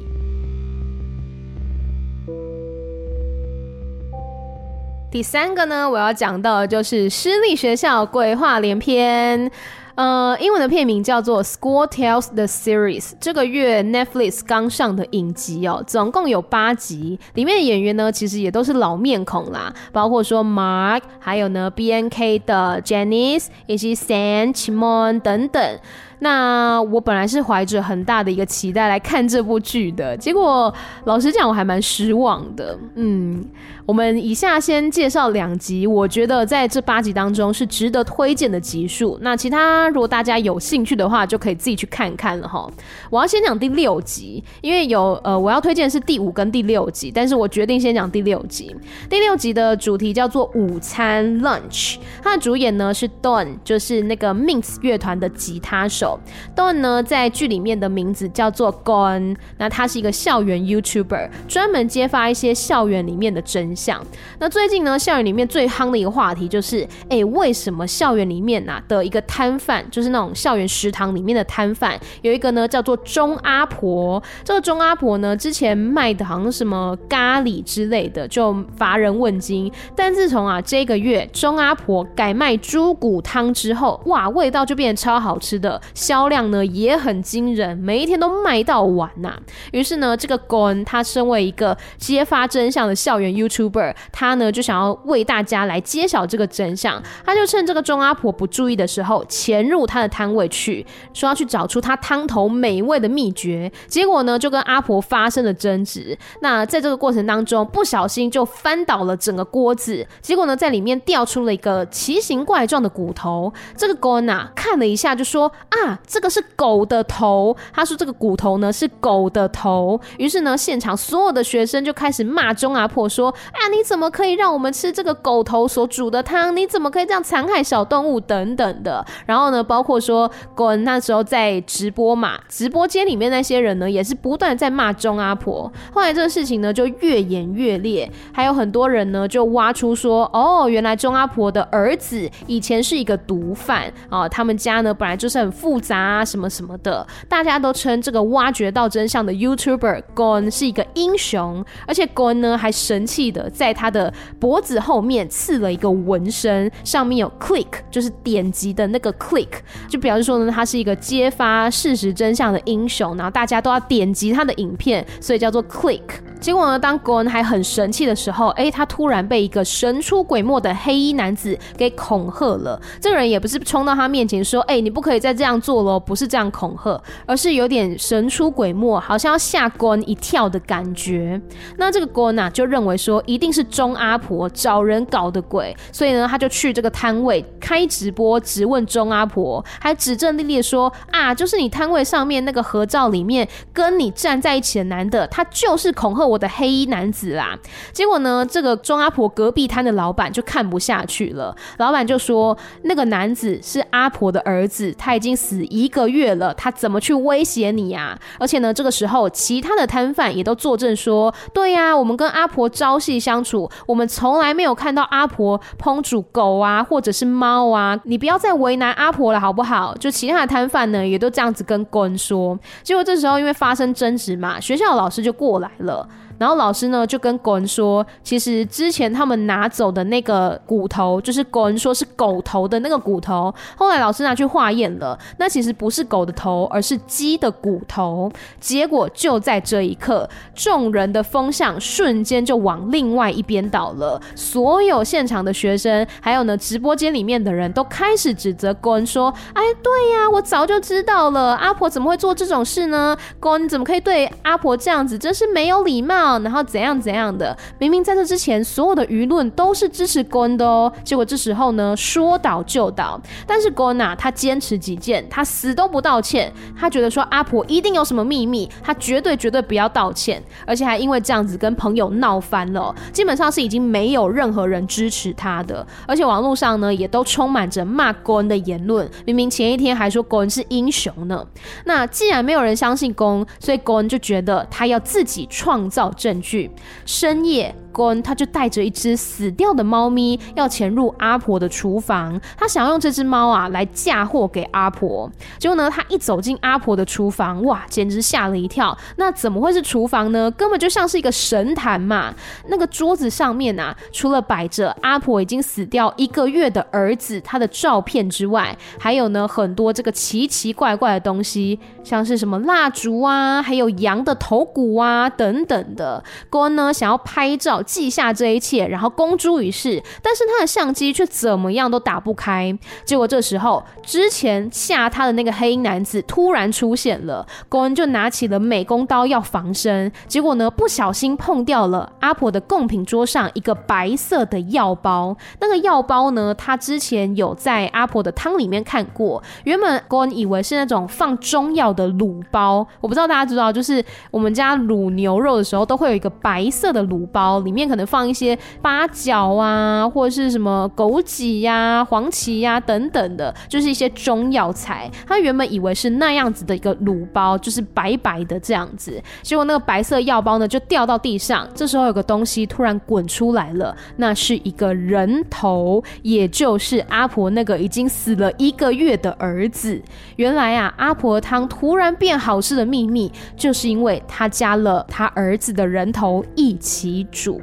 第三个呢，我要讲到的就是私立学校鬼话连篇。呃，英文的片名叫做《School Tales the Series》，这个月 Netflix 刚上的影集哦，总共有八集，里面的演员呢，其实也都是老面孔啦，包括说 Mark，还有呢 BNK 的 Janice，以及 Sam、Chimon 等等。那我本来是怀着很大的一个期待来看这部剧的，结果老实讲，我还蛮失望的。嗯，我们以下先介绍两集，我觉得在这八集当中是值得推荐的集数。那其他如果大家有兴趣的话，就可以自己去看看了哈。我要先讲第六集，因为有呃，我要推荐是第五跟第六集，但是我决定先讲第六集。第六集的主题叫做午餐 （lunch），它的主演呢是 Don，就是那个 Minx 乐团的吉他手。Don 呢，在剧里面的名字叫做 Gon，那他是一个校园 YouTuber，专门揭发一些校园里面的真相。那最近呢，校园里面最夯的一个话题就是，哎、为什么校园里面呐、的一个摊贩，就是那种校园食堂里面的摊贩，有一个呢叫做钟阿婆。这个钟阿婆呢，之前卖的好像什么咖喱之类的，就乏人问津。但自从啊这个月钟阿婆改卖猪骨汤之后，哇，味道就变得超好吃的。销量呢也很惊人，每一天都卖到完呐、于是呢，这个 Gon 他身为一个揭发真相的校园 YouTube Uber，他呢就想要为大家来揭晓这个真相。他就趁这个钟阿婆不注意的时候，潜入他的摊位去，说要去找出他汤头美味的秘诀。结果呢，就跟阿婆发生了争执。那在这个过程当中，不小心就翻倒了整个锅子。结果呢，在里面掉出了一个奇形怪状的骨头。这个 Gon 啊看了一下，就说啊。这个是狗的头，他说这个骨头呢是狗的头，于是呢，现场所有的学生就开始骂钟阿婆说：“啊，你怎么可以让我们吃这个狗头所煮的汤？你怎么可以这样残害小动物？等等的。”然后呢，包括说，Gon 那时候在直播嘛，直播间里面那些人呢也是不断在骂钟阿婆。后来这个事情呢就越演越烈，还有很多人呢就挖出说：“哦，原来钟阿婆的儿子以前是一个毒贩啊，他们家呢本来就是很复。”杂啊什么什么的，大家都称这个挖掘到真相的 YouTuber Gon 是一个英雄，而且 Gon 呢还神气的在他的脖子后面刺了一个纹身，上面有 click，就是点击的那个 click，就表示说呢他是一个揭发事实真相的英雄，然后大家都要点击他的影片，所以叫做 click。结果呢，当 Gon 还很神气的时候，哎，他突然被一个神出鬼没的黑衣男子给恐吓了。这个人也不是冲到他面前说，哎，你不可以再这样做了，不是这样恐吓，而是有点神出鬼没，好像要吓公一跳的感觉。那这个公啊，就认为说一定是钟阿婆找人搞的鬼，所以呢，他就去这个摊位开直播质问钟阿婆，还指证丽丽说啊，就是你摊位上面那个合照里面跟你站在一起的男的，他就是恐吓我的黑衣男子啦。结果呢，这个钟阿婆隔壁摊的老板就看不下去了，老板就说那个男子是阿婆的儿子，他已经死一个月了，他怎么去威胁你呀？而且呢，这个时候其他的摊贩也都作证说，对呀，我们跟阿婆朝夕相处，我们从来没有看到阿婆烹煮狗啊，或者是猫啊，你不要再为难阿婆了，好不好？就其他的摊贩呢，也都这样子跟公说。结果这时候因为发生争执嘛，学校的老师就过来了。然后老师呢就跟狗人说，其实之前他们拿走的那个骨头，就是狗人说是狗头的那个骨头，后来老师拿去化验了，那其实不是狗的头，而是鸡的骨头。结果就在这一刻，众人的风向瞬间就往另外一边倒了，所有现场的学生，还有呢直播间里面的人都开始指责狗人说：“哎，对呀，我早就知道了，阿婆怎么会做这种事呢？狗人怎么可以对阿婆这样子？真是没有礼貌。”然后怎样怎样的，明明在这之前，所有的舆论都是支持公的哦。结果这时候呢，说倒就倒。但是公啊，他坚持己见，他死都不道歉。他觉得说阿婆一定有什么秘密，他绝对绝对不要道歉。而且还因为这样子跟朋友闹翻了，基本上是已经没有任何人支持他的。而且网络上呢，也都充满着骂公的言论。明明前一天还说公是英雄呢。那既然没有人相信公，所以公就觉得他要自己创造证据，深夜。公他就带着一只死掉的猫咪要潜入阿婆的厨房，他想要用这只猫啊来嫁祸给阿婆。结果呢，他一走进阿婆的厨房，哇，简直吓了一跳。那怎么会是厨房呢？根本就像是一个神坛嘛。那个桌子上面啊，除了摆着阿婆已经死掉一个月的儿子他的照片之外，还有呢很多这个奇奇怪怪的东西，像是什么蜡烛啊，还有羊的头骨啊等等的。公呢想要拍照。记下这一切，然后公诸于世，但是他的相机却怎么样都打不开。结果这时候，之前吓他的那个黑衣男子突然出现了，公恩就拿起了美工刀要防身，结果呢，不小心碰掉了阿婆的贡品桌上一个白色的药包。那个药包呢，他之前有在阿婆的汤里面看过，原本公恩以为是那种放中药的卤包，我不知道大家知道，就是我们家卤牛肉的时候都都会有一个白色的卤包里面。可能放一些八角啊，或者是什么枸杞呀、黄芪呀、等等的，就是一些中药材。他原本以为是那样子的一个卤包，就是白白的这样子。结果那个白色药包呢，就掉到地上。这时候有个东西突然滚出来了，那是一个人头，也就是阿婆那个已经死了一个月的儿子。原来啊，阿婆汤突然变好吃的秘密，就是因为他加了他儿子的人头一起煮。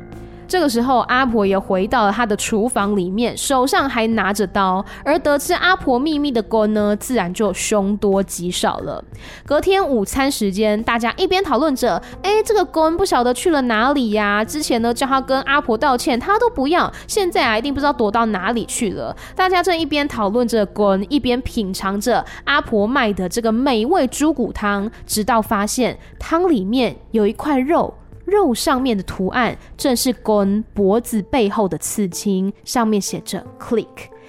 这个时候，阿婆也回到了她的厨房里面，手上还拿着刀。而得知阿婆秘密的公呢，自然就凶多吉少了。隔天午餐时间，大家一边讨论着，哎，这个公不晓得去了哪里呀？之前呢，叫他跟阿婆道歉，他都不要，现在啊，一定不知道躲到哪里去了。大家正一边讨论着公，一边品尝着阿婆卖的这个美味猪骨汤，直到发现汤里面有一块肉。肉上面的图案正是 Gon 脖子背后的刺青，上面写着 “click”。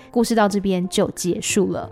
故事到这边就结束了。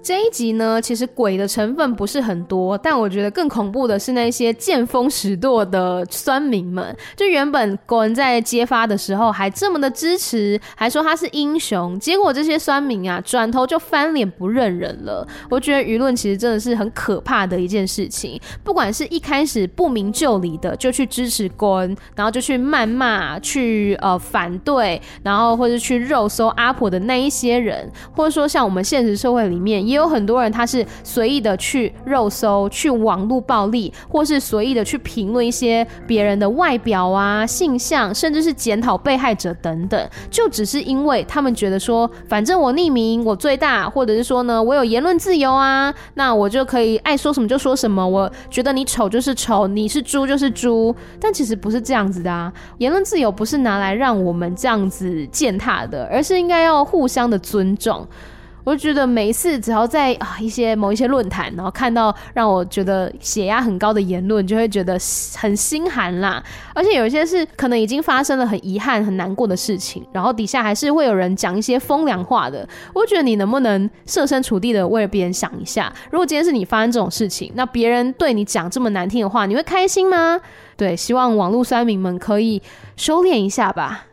这一集呢，其实鬼的成分不是很多，但我觉得更恐怖的是那些见风使舵的酸民们。就原本公在揭发的时候还这么的支持，还说他是英雄，结果这些酸民啊，转头就翻脸不认人了。我觉得舆论其实真的是很可怕的一件事情。不管是一开始不明就里的就去支持公，然后就去谩骂、去呃反对，然后或者去肉搜阿婆的那一些人，或者说像我们现实社会里面。也有很多人，他是随意的去肉搜、去网络暴力，或是随意的去评论一些别人的外表啊、性向，甚至是检讨被害者等等，就只是因为他们觉得说，反正我匿名，我最大，或者是说呢，我有言论自由啊，那我就可以爱说什么就说什么。我觉得你丑就是丑，你是猪就是猪，但其实不是这样子的啊。言论自由不是拿来让我们这样子践踏的，而是应该要互相的尊重。我就觉得每一次只要在啊一些某一些论坛，然后看到让我觉得血压很高的言论，就会觉得很心寒啦。而且有一些是可能已经发生了很遗憾、很难过的事情，然后底下还是会有人讲一些风凉话的。我觉得你能不能设身处地的为了别人想一下？如果今天是你发生这种事情，那别人对你讲这么难听的话，你会开心吗？对，希望网络酸民们可以收敛一下吧。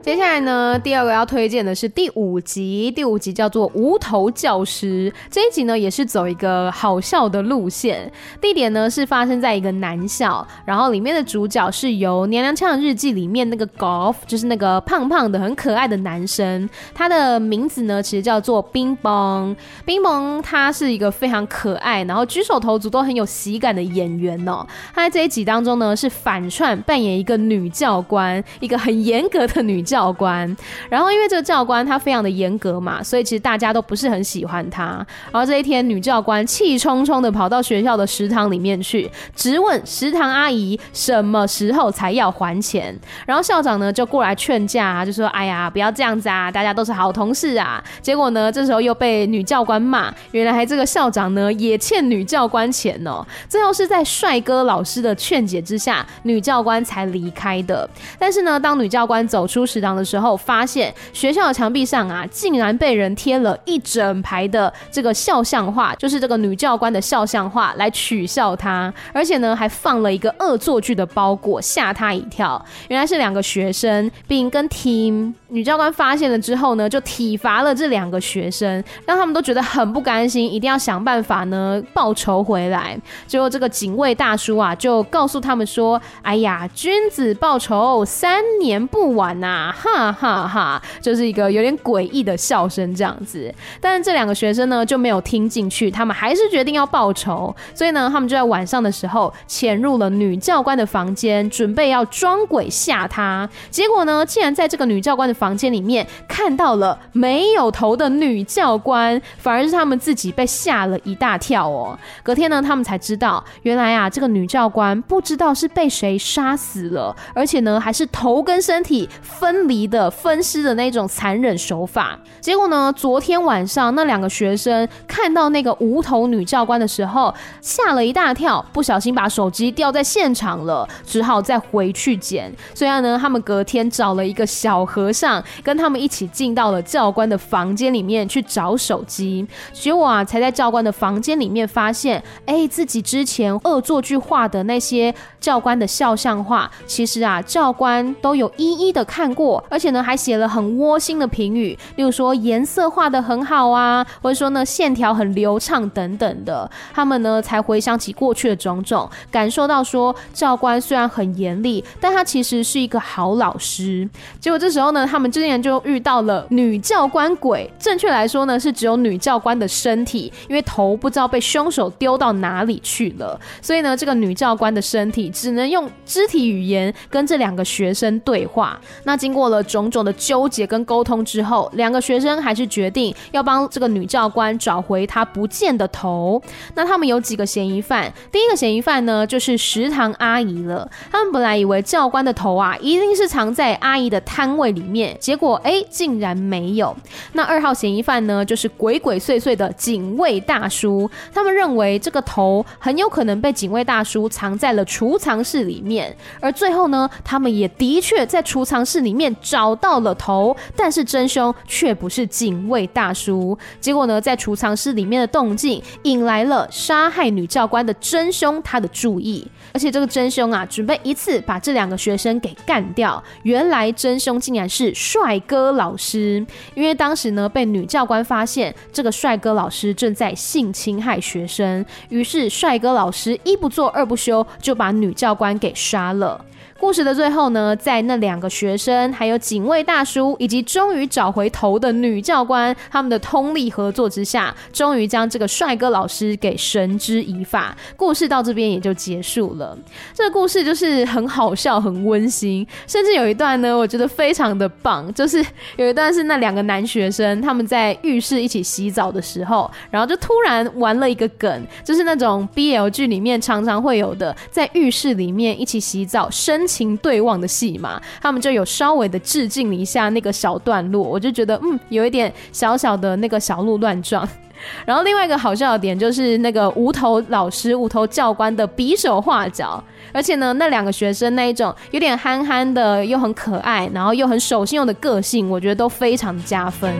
接下来呢，第二个要推荐的是第五集，第五集叫做《无头教师》。这一集呢，也是走一个好笑的路线，地点呢是发生在一个男校，然后里面的主角是由《娘娘腔日记》里面那个 Golf，就是那个胖胖的、很可爱的男生，他的名字呢其实叫做冰崩。冰崩他是一个非常可爱，然后举手投足都很有喜感的演员哦。他在这一集当中呢是反串扮演一个女教官，一个很严格的女教官。然后因为这个教官他非常的严格嘛，所以其实大家都不是很喜欢他。然后这一天，女教官气冲冲的跑到学校的食堂里面去，质问食堂阿姨什么时候才要还钱。然后校长呢就过来劝架啊，就说：“哎呀，不要这样子啊，大家都是好同事啊。”结果呢，这时候又被女教官骂，原来还这个校长呢也欠女教官钱哦。最后是在帅哥老师的劝解之下，女教官才离开的。但是呢，当女教官走出食堂的时候，发现学校的墙壁上啊，竟然被人贴了一整排的这个肖像画，就是这个女教官的肖像画，来取笑她。而且呢，还放了一个恶作剧的包裹，吓她一跳。原来是两个学生，并跟 team。女教官发现了之后呢，就体罚了这两个学生，让他们都觉得很不甘心，一定要想办法呢报仇回来。结果这个警卫大叔啊，就告诉他们说：“哎呀，君子报仇，三年不晚呐、！”哈哈哈，就是一个有点诡异的笑声这样子。但是这两个学生呢就没有听进去，他们还是决定要报仇。所以呢，他们就在晚上的时候潜入了女教官的房间，准备要装鬼吓她。结果呢，竟然在这个女教官的房间里面看到了没有头的女教官，反而是他们自己被吓了一大跳哦。隔天呢，他们才知道，原来啊，这个女教官不知道是被谁杀死了，而且呢，还是头跟身体分离的分尸的那种残忍手法。结果呢，昨天晚上那两个学生看到那个无头女教官的时候，吓了一大跳，不小心把手机掉在现场了，只好再回去捡。虽然呢，他们隔天找了一个小和尚。跟他们一起进到了教官的房间里面去找手机，结果啊，才在教官的房间里面发现，哎，自己之前恶作剧画的那些教官的肖像画，其实啊，教官都有一一的看过，而且呢，还写了很窝心的评语，例如说颜色画得很好啊，或者说呢，线条很流畅等等的。他们呢，才回想起过去的种种，感受到说，教官虽然很严厉，但他其实是一个好老师。结果这时候呢，他。们之前就遇到了女教官鬼，正确来说呢，是只有女教官的身体，因为头不知道被凶手丢到哪里去了，所以呢，这个女教官的身体只能用肢体语言跟这两个学生对话。那经过过了种种的纠结跟沟通之后，两个学生还是决定要帮这个女教官找回她不见的头。那他们有几个嫌疑犯，第一个嫌疑犯呢，就是食堂阿姨了。他们本来以为教官的头啊，一定是藏在阿姨的摊位里面。结果哎，竟然没有。那二号嫌疑犯呢，就是鬼鬼祟祟的警卫大叔。他们认为这个头很有可能被警卫大叔藏在了储藏室里面。而最后呢，他们也的确在储藏室里面找到了头，但是真凶却不是警卫大叔。结果呢，在储藏室里面的动静引来了杀害女教官的真凶他的注意。而且这个真凶啊，准备一次把这两个学生给干掉。原来真凶竟然是帅哥老师，因为当时呢，被女教官发现这个帅哥老师正在性侵害学生，于是帅哥老师一不做二不休，就把女教官给杀了。故事的最后呢，在那两个学生、还有警卫大叔以及终于找回头的女教官他们的通力合作之下，终于将这个帅哥老师给绳之以法。故事到这边也就结束了。这个故事就是很好笑、很温馨，甚至有一段呢，我觉得非常的棒，就是有一段是那两个男学生他们在浴室一起洗澡的时候，然后就突然玩了一个梗，就是那种 BL 剧里面常常会有的，在浴室里面一起洗澡深情对望的戏嘛，他们就有稍微的致敬了一下那个小段落，我就觉得嗯，有一点小小的那个小鹿乱撞。然后另外一个好笑的点就是那个无头老师、无头教官的比手画脚，而且呢，那两个学生那一种有点憨憨的，又很可爱，然后又很守信用的个性，我觉得都非常加分。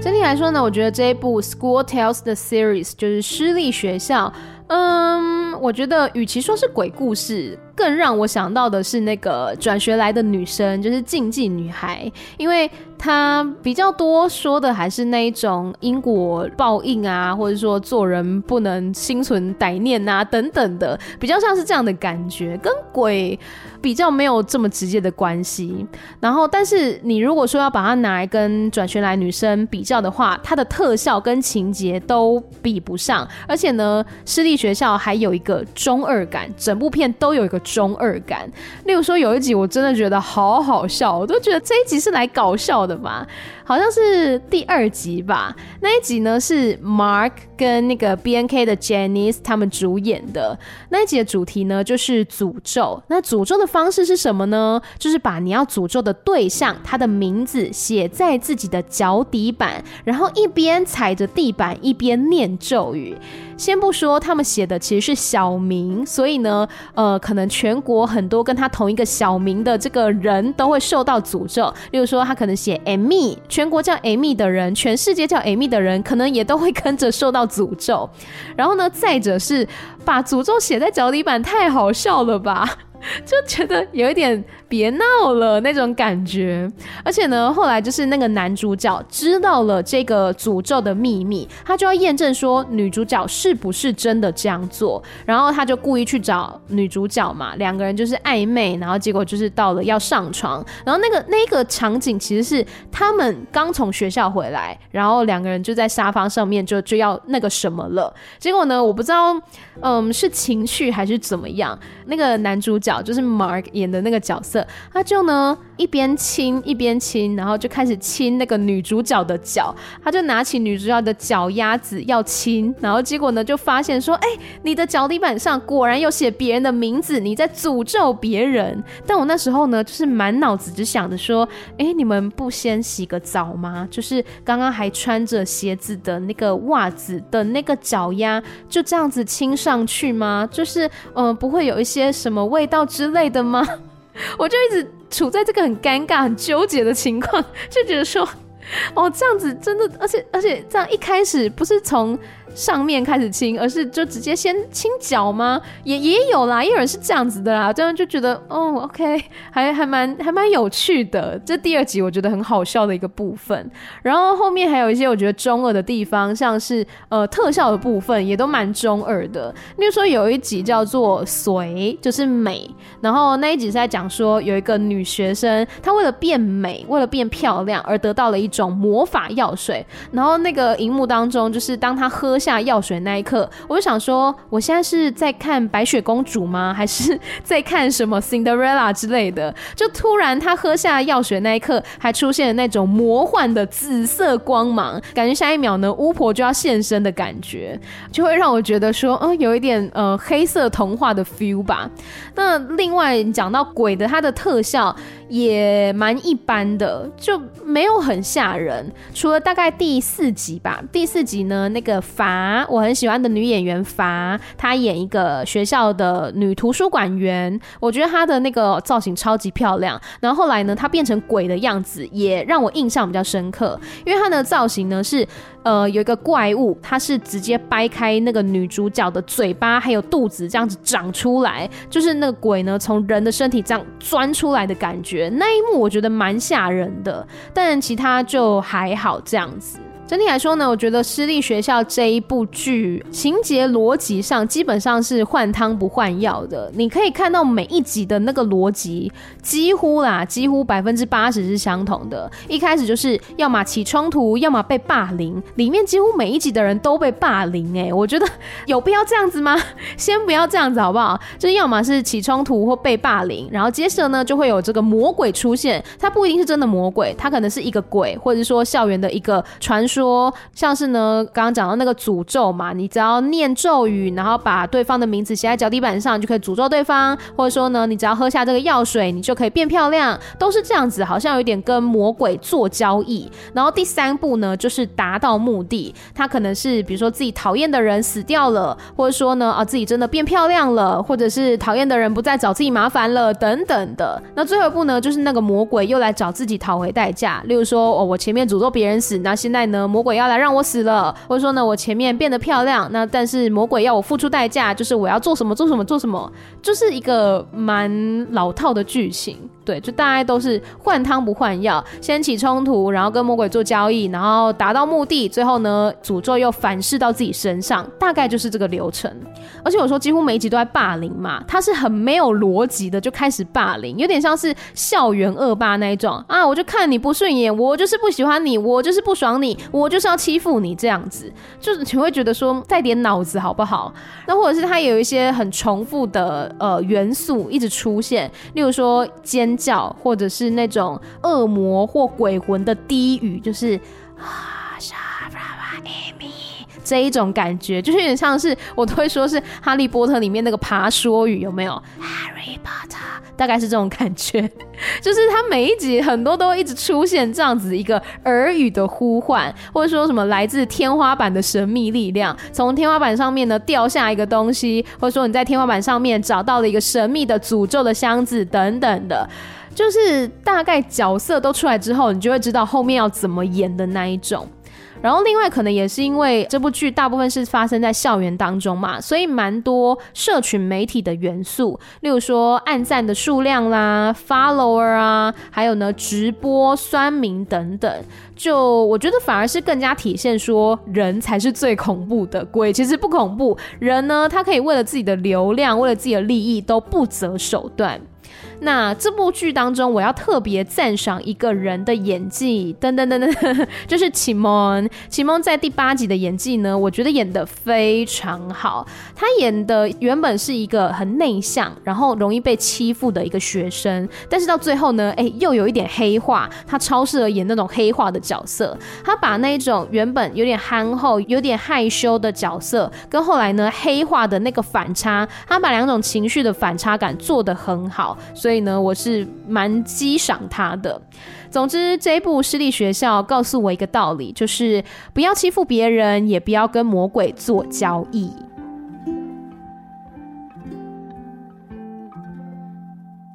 整体来说呢，我觉得这一部《School Tales the Series》就是私立学校，嗯，我觉得与其说是鬼故事。更让我想到的是那个转学来的女生，就是禁忌女孩，因为他比较多说的还是那一种因果报应啊，或者说做人不能心存歹念啊等等的，比较像是这样的感觉，跟鬼比较没有这么直接的关系。然后，但是你如果说要把它拿来跟转学来女生比较的话，它的特效跟情节都比不上，而且呢，私立学校还有一个中二感，整部片都有一个。中二感，例如说有一集我真的觉得好好笑，我都觉得这一集是来搞笑的吧。好像是第二集吧，那一集呢是 Mark 跟那个 BNK 的 Janice 他们主演的。那一集的主题呢就是诅咒。那诅咒的方式是什么呢？就是把你要诅咒的对象他的名字写在自己的脚底板，然后一边踩着地板一边念咒语。先不说他们写的其实是小名，所以呢，呃，可能全国很多跟他同一个小名的这个人都会受到诅咒。例如说他可能写 Amy。全国叫 Amy 的人，全世界叫 Amy 的人，可能也都会跟着受到诅咒。然后呢，再者是把诅咒写在脚底板，太好笑了吧？就觉得有一点别闹了那种感觉，而且呢，后来就是那个男主角知道了这个诅咒的秘密，他就要验证说女主角是不是真的这样做，然后他就故意去找女主角嘛，两个人就是暧昧，然后结果就是到了要上床，然后那个那个场景其实是他们刚从学校回来，然后两个人就在沙发上面就就要那个什么了，结果呢，我不知道，嗯，是情绪还是怎么样，那个男主角。就是 Mark 演的那个角色，他就呢一边亲一边亲，然后就开始亲那个女主角的脚，他就拿起女主角的脚丫子要亲，然后结果呢就发现说，哎、你的脚底板上果然有写别人的名字，你在诅咒别人。但我那时候呢，就是满脑子只想着说，哎、你们不先洗个澡吗？就是刚刚还穿着鞋子的那个袜子的那个脚丫，就这样子亲上去吗？就是嗯、不会有一些什么味道？之类的吗？我就一直处在这个很尴尬、很纠结的情况，就觉得说，哦，这样子真的，而且而且这样一开始不是从。上面开始亲，而是就直接先亲脚吗？也也有啦，也有人是这样子的啦。这样就觉得，哦，OK，还还蛮还蛮有趣的。这第二集我觉得很好笑的一个部分。然后后面还有一些我觉得中二的地方，像是呃特效的部分也都蛮中二的。例如说有一集叫做“随”，就是美。然后那一集是在讲说有一个女学生，她为了变美，为了变漂亮而得到了一种魔法药水。然后那个荧幕当中，就是当她喝。下药水那一刻，我就想说，我现在是在看白雪公主吗？还是 在看什么 Cinderella 之类的？就突然他喝下药水那一刻，还出现了那种魔幻的紫色光芒，感觉下一秒呢，巫婆就要现身的感觉，就会让我觉得说，嗯，有一点呃黑色童话的 feel 吧。那另外讲到鬼的，它的特效。也蛮一般的，就没有很吓人。除了大概第四集吧，第四集呢，那个伐，我很喜欢的女演员伐，她演一个学校的女图书馆员，我觉得她的那个造型超级漂亮。然后后来呢，她变成鬼的样子，也让我印象比较深刻，因为她的造型呢是。呃，有一个怪物，它是直接掰开那个女主角的嘴巴，还有肚子这样子长出来，就是那鬼呢从人的身体这样钻出来的感觉。那一幕我觉得蛮吓人的，但其他就还好这样子。整体来说呢，我觉得私立学校这一部剧情节逻辑上基本上是换汤不换药的。你可以看到每一集的那个逻辑几乎啦，几乎百分之八十是相同的。一开始就是要么起冲突，要么被霸凌。里面几乎每一集的人都被霸凌，哎，我觉得 有必要这样子吗？先不要这样子好不好？就要么是起冲突或被霸凌，然后接着呢就会有这个魔鬼出现。他不一定是真的魔鬼，他可能是一个鬼，或者说校园的一个传说。说，像是呢，刚刚讲到那个诅咒嘛，你只要念咒语，然后把对方的名字写在脚底板上，就可以诅咒对方；或者说呢，你只要喝下这个药水，你就可以变漂亮，都是这样子，好像有点跟魔鬼做交易。然后第三步呢，就是达到目的，他可能是比如说自己讨厌的人死掉了，或者说呢，啊自己真的变漂亮了，或者是讨厌的人不再找自己麻烦了，等等的。那最后一步呢，就是那个魔鬼又来找自己讨回代价，例如说，哦，我前面诅咒别人死，那现在呢，魔鬼要来让我死了，或者说呢，我前面变得漂亮，那但是魔鬼要我付出代价，就是我要做什么做什么做什么，就是一个蛮老套的剧情。对，就大概都是换汤不换药，先起冲突，然后跟魔鬼做交易，然后达到目的，最后呢，诅咒又反噬到自己身上，大概就是这个流程。而且我说几乎每一集都在霸凌嘛，他是很没有逻辑的就开始霸凌，有点像是校园恶霸那一种啊，我就看你不顺眼，我就是不喜欢你，我就是不爽你，我就是要欺负你这样子，就是你会觉得说带点脑子好不好？那或者是他有一些很重复的呃元素一直出现，例如说尖叫，或者是那种恶魔或鬼魂的低语，就是啊，沙拉瓦艾米这一种感觉，就是有点像是我都会说是哈利波特里面那个爬说语，有没有？Harry Potter，大概是这种感觉，就是他每一集很多都会一直出现这样子一个耳语的呼唤，或者说什么来自天花板的神秘力量，从天花板上面呢掉下一个东西，或者说你在天花板上面找到了一个神秘的诅咒的箱子等等的。就是大概角色都出来之后，你就会知道后面要怎么演的那一种。然后另外可能也是因为这部剧大部分是发生在校园当中嘛，所以蛮多社群媒体的元素，例如说按赞的数量啦、follower 啊，还有呢直播、酸民等等。就我觉得反而是更加体现说人才是最恐怖的，鬼其实不恐怖，人呢他可以为了自己的流量、为了自己的利益都不择手段。那这部剧当中，我要特别赞赏一个人的演技，噔噔噔噔，就是启蒙。启蒙在第八集的演技呢，我觉得演得非常好。他演的原本是一个很内向，然后容易被欺负的一个学生，但是到最后呢，哎，又有一点黑化，他超适合演那种黑化的角色。他把那一种原本有点憨厚、有点害羞的角色，跟后来呢黑化的那个反差，他把两种情绪的反差感做得很好，所以。所以呢，我是蛮激赏他的。总之，这一部私立学校告诉我一个道理，就是不要欺负别人，也不要跟魔鬼做交易。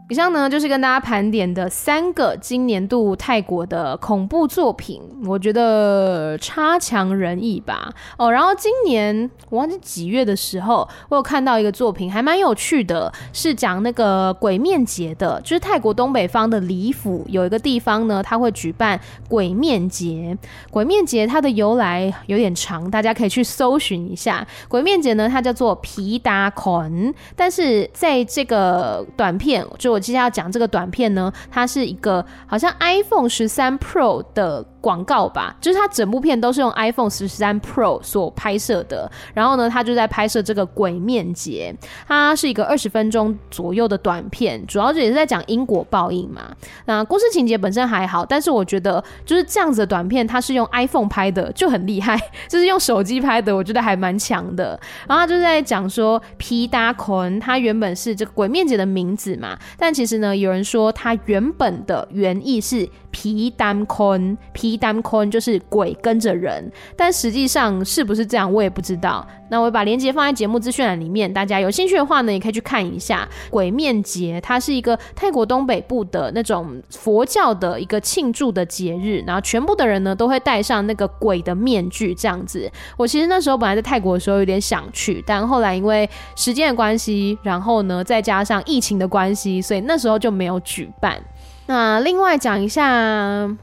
以上呢，就是跟大家盘点的三个今年度泰国的恐怖作品，我觉得差强人意吧。哦，然后今年我忘记几月的时候，我有看到一个作品，还蛮有趣的，是讲那个鬼面节的，就是泰国东北方的李府有一个地方呢，它会举办鬼面节。鬼面节它的由来有点长，大家可以去搜寻一下。鬼面节呢，它叫做皮达捆，但是在这个短片就。我接下来要讲这个短片呢，它是一个好像 iPhone 十三 Pro 的。广告吧，就是他整部片都是用 iPhone 十三 Pro 所拍摄的。然后呢，他就在拍摄这个鬼面节，它是一个二十分钟左右的短片，主要也是在讲因果报应嘛。那故事情节本身还好，但是我觉得就是这样子的短片，它是用 iPhone 拍的就很厉害，就是用手机拍的，我觉得还蛮强的。然后他就在讲说皮达坤，他原本是这个鬼面节的名字嘛，但其实呢，有人说他原本的原意是皮丹坤皮。单坤就是鬼跟着人，但实际上是不是这样，我也不知道。那我把链接放在节目资讯栏里面，大家有兴趣的话呢，也可以去看一下。鬼面节它是一个泰国东北部的那种佛教的一个庆祝的节日，然后全部的人呢都会戴上那个鬼的面具，这样子。我其实那时候本来在泰国的时候有点想去，但后来因为时间的关系，然后呢再加上疫情的关系，所以那时候就没有举办。那另外讲一下，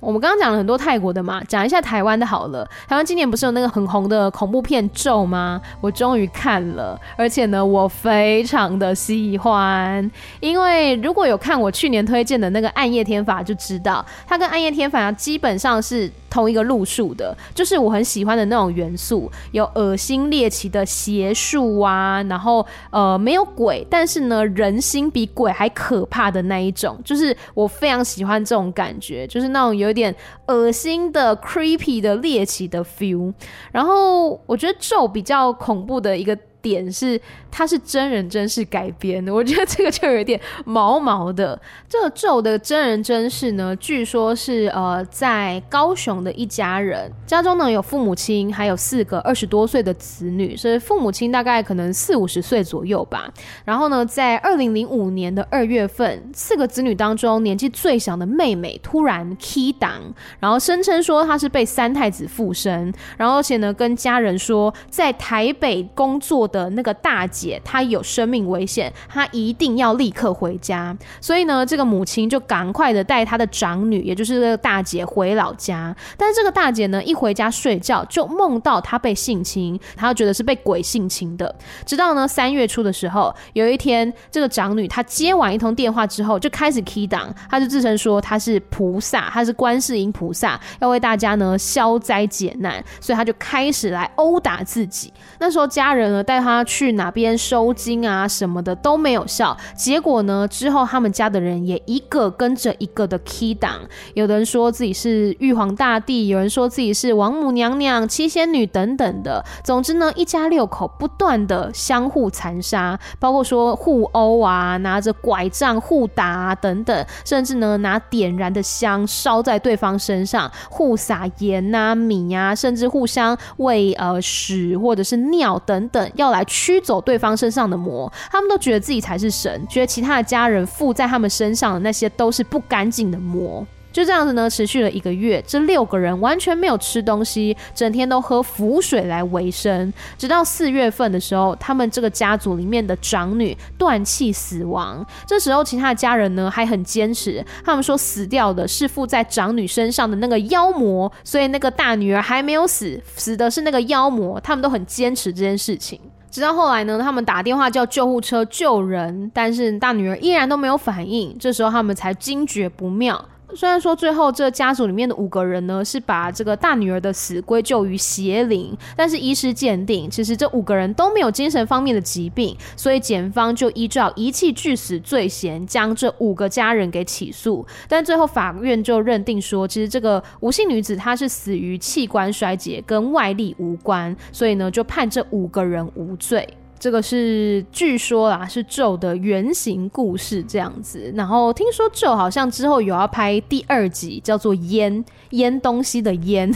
我们刚刚讲了很多泰国的嘛，讲一下台湾的好了。台湾今年不是有那个很红的恐怖片《咒》吗？我终于看了，而且呢，我非常的喜欢。因为如果有看我去年推荐的那个《暗夜天法》，就知道它跟《暗夜天法》基本上是同一个路数的，就是我很喜欢的那种元素，有恶心猎奇的邪术啊，然后呃没有鬼，但是呢人心比鬼还可怕的那一种，就是我非常喜欢这种感觉，就是那种有点恶心的 creepy 的猎奇的 feel。然后我觉得咒比较恐怖的一个点是。它是真人真事改编的，我觉得这个就有点毛毛的。这个咒的真人真事呢，据说是呃在高雄的一家人家中呢有父母亲，还有四个二十多岁的子女，所以父母亲大概可能四五十岁左右吧。然后呢，在二零零五年的二月份，四个子女当中年纪最小的妹妹突然 key 档，然后声称说她是被三太子附身，然后而且呢跟家人说在台北工作的那个大姐。她有生命危险，她一定要立刻回家。所以呢，这个母亲就赶快的带她的长女，也就是这个大姐回老家。但是这个大姐呢，一回家睡觉就梦到她被性侵，她觉得是被鬼性侵的。直到呢三月初的时候，有一天这个长女她接完一通电话之后，就开始 key 档，她就自称说她是菩萨，她是观世音菩萨，要为大家呢消灾解难，所以她就开始来殴打自己。那时候家人呢带他去哪边？收金啊什么的都没有效，结果呢之后他们家的人也一个跟着一个的 key 档，有的人说自己是玉皇大帝，有人说自己是王母娘娘、七仙女等等的。总之呢，一家六口不断的相互残杀，包括说互殴啊，拿着拐杖互打啊等等，甚至呢拿点燃的香烧在对方身上，互撒盐啊米啊，甚至互相喂呃屎或者是鸟等等，要来驱走对方身上的魔，他们都觉得自己才是神，觉得其他的家人附在他们身上的那些都是不干净的魔。就这样子呢，持续了一个月，这六个人完全没有吃东西，整天都喝符水来维生。直到四月份的时候，他们这个家族里面的长女断气死亡。这时候，其他的家人呢还很坚持，他们说死掉的是附在长女身上的那个妖魔，所以那个大女儿还没有死，死的是那个妖魔。他们都很坚持这件事情。直到后来呢，他们打电话叫救护车救人，但是大女儿依然都没有反应。这时候他们才惊觉不妙。虽然说最后这家族里面的五个人呢是把这个大女儿的死归咎于邪灵，但是医师鉴定，其实这五个人都没有精神方面的疾病，所以检方就依照遗弃致死罪嫌将这五个家人给起诉。但最后法院就认定说，其实这个吴姓女子她是死于器官衰竭，跟外力无关，所以呢就判这五个人无罪。这个是据说啦，是咒的原型故事这样子。然后听说咒好像之后有要拍第二集，叫做腌腌东西的腌。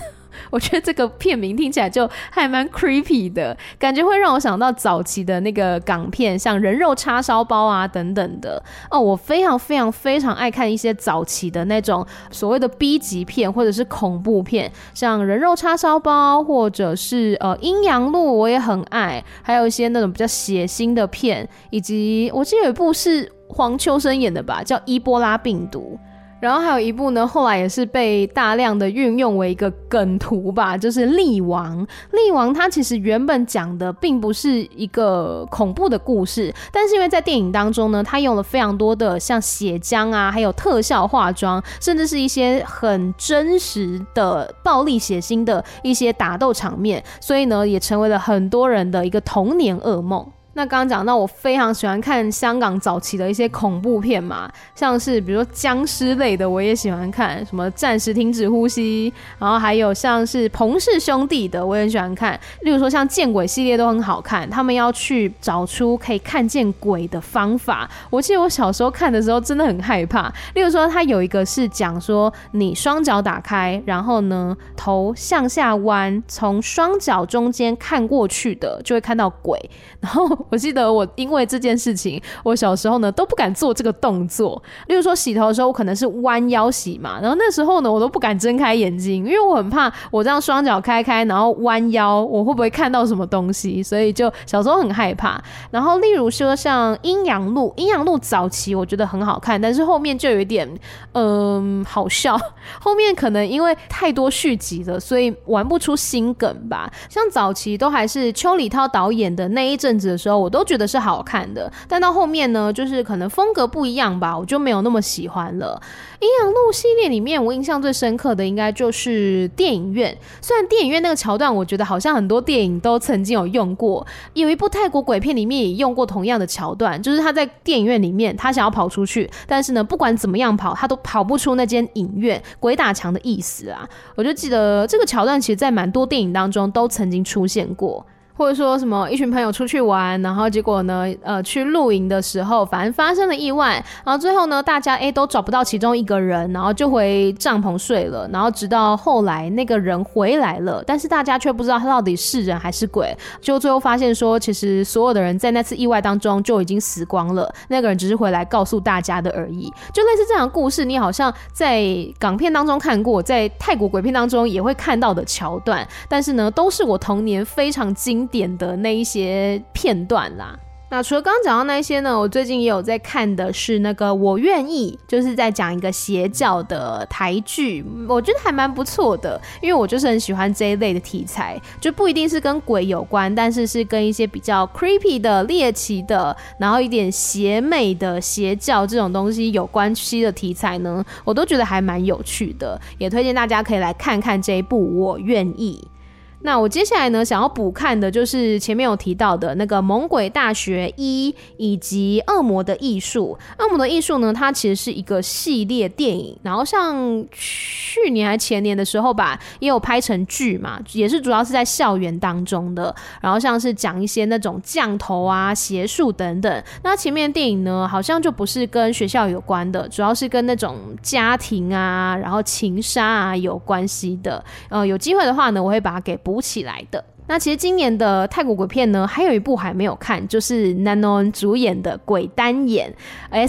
我觉得这个片名听起来就还蛮 creepy 的，感觉会让我想到早期的那个港片，像人肉叉烧包啊等等的。哦，我非常非常非常爱看一些早期的那种所谓的 B 级片或者是恐怖片，像人肉叉烧包或者是呃阴阳路，我也很爱。还有一些那种比较血腥的片，以及我记得有一部是黄秋生演的吧，叫伊波拉病毒。然后还有一部呢，后来也是被大量的运用为一个梗图吧，就是《力王》。《力王》它其实原本讲的并不是一个恐怖的故事，但是因为在电影当中呢，它用了非常多的像血浆啊，还有特效化妆，甚至是一些很真实的暴力血腥的一些打斗场面，所以呢，也成为了很多人的一个童年噩梦。那刚刚讲到，我非常喜欢看香港早期的一些恐怖片嘛，像是比如说僵尸类的，我也喜欢看，什么暂时停止呼吸，然后还有像是彭氏兄弟的，我也很喜欢看。例如说像见鬼系列都很好看，他们要去找出可以看见鬼的方法。我记得我小时候看的时候真的很害怕。例如说，他有一个是讲说，你双脚打开，然后呢头向下弯，从双脚中间看过去的，就会看到鬼，然后。我记得我因为这件事情，我小时候呢都不敢做这个动作。例如说洗头的时候，我可能是弯腰洗嘛，然后那时候呢我都不敢睁开眼睛，因为我很怕我这样双脚开开，然后弯腰，我会不会看到什么东西？所以就小时候很害怕。然后例如说像阴阳路，阴阳路早期我觉得很好看，但是后面就有一点嗯好笑。后面可能因为太多续集了，所以玩不出新梗吧。像早期都还是邱礼涛导演的那一阵子的时候。我都觉得是好看的。但到后面呢，就是可能风格不一样吧，我就没有那么喜欢了。阴阳路系列里面，我印象最深刻的应该就是电影院。虽然电影院那个桥段，我觉得好像很多电影都曾经有用过。有一部泰国鬼片里面也用过同样的桥段，就是他在电影院里面，他想要跑出去，但是呢，不管怎么样跑，他都跑不出那间影院，鬼打墙的意思啊。我就记得这个桥段，其实在蛮多电影当中都曾经出现过。或者说什么一群朋友出去玩，然后结果呢，呃，去露营的时候，反正发生了意外，然后最后呢，大家哎都找不到其中一个人，然后就回帐篷睡了，然后直到后来那个人回来了，但是大家却不知道他到底是人还是鬼，就最后发现说，其实所有的人在那次意外当中就已经死光了，那个人只是回来告诉大家的而已，就类似这样的故事，你好像在港片当中看过，在泰国鬼片当中也会看到的桥段，但是呢，都是我童年非常经点的那一些片段啦。那除了刚刚讲到那些呢，我最近也有在看的是那个《我愿意》，就是在讲一个邪教的台剧，我觉得还蛮不错的，因为我就是很喜欢这一类的题材，就不一定是跟鬼有关，但是是跟一些比较 creepy 的猎奇的，然后一点邪魅的邪教这种东西有关系的题材呢，我都觉得还蛮有趣的，也推荐大家可以来看看这一部《我愿意》。那我接下来呢，想要补看的就是前面有提到的那个《猛鬼大学一》以及《恶魔的艺术》。《恶魔的艺术》呢，它其实是一个系列电影，然后像去年还前年的时候吧，也有拍成剧嘛，也是主要是在校园当中的。然后像是讲一些那种降头啊、邪术等等。那前面的电影呢，好像就不是跟学校有关的，主要是跟那种家庭啊、然后情杀啊有关系的。呃，有机会的话呢，我会把它给补。起来的。那其实今年的泰国鬼片呢，还有一部还没有看，就是 Nanon 主演的《鬼单眼》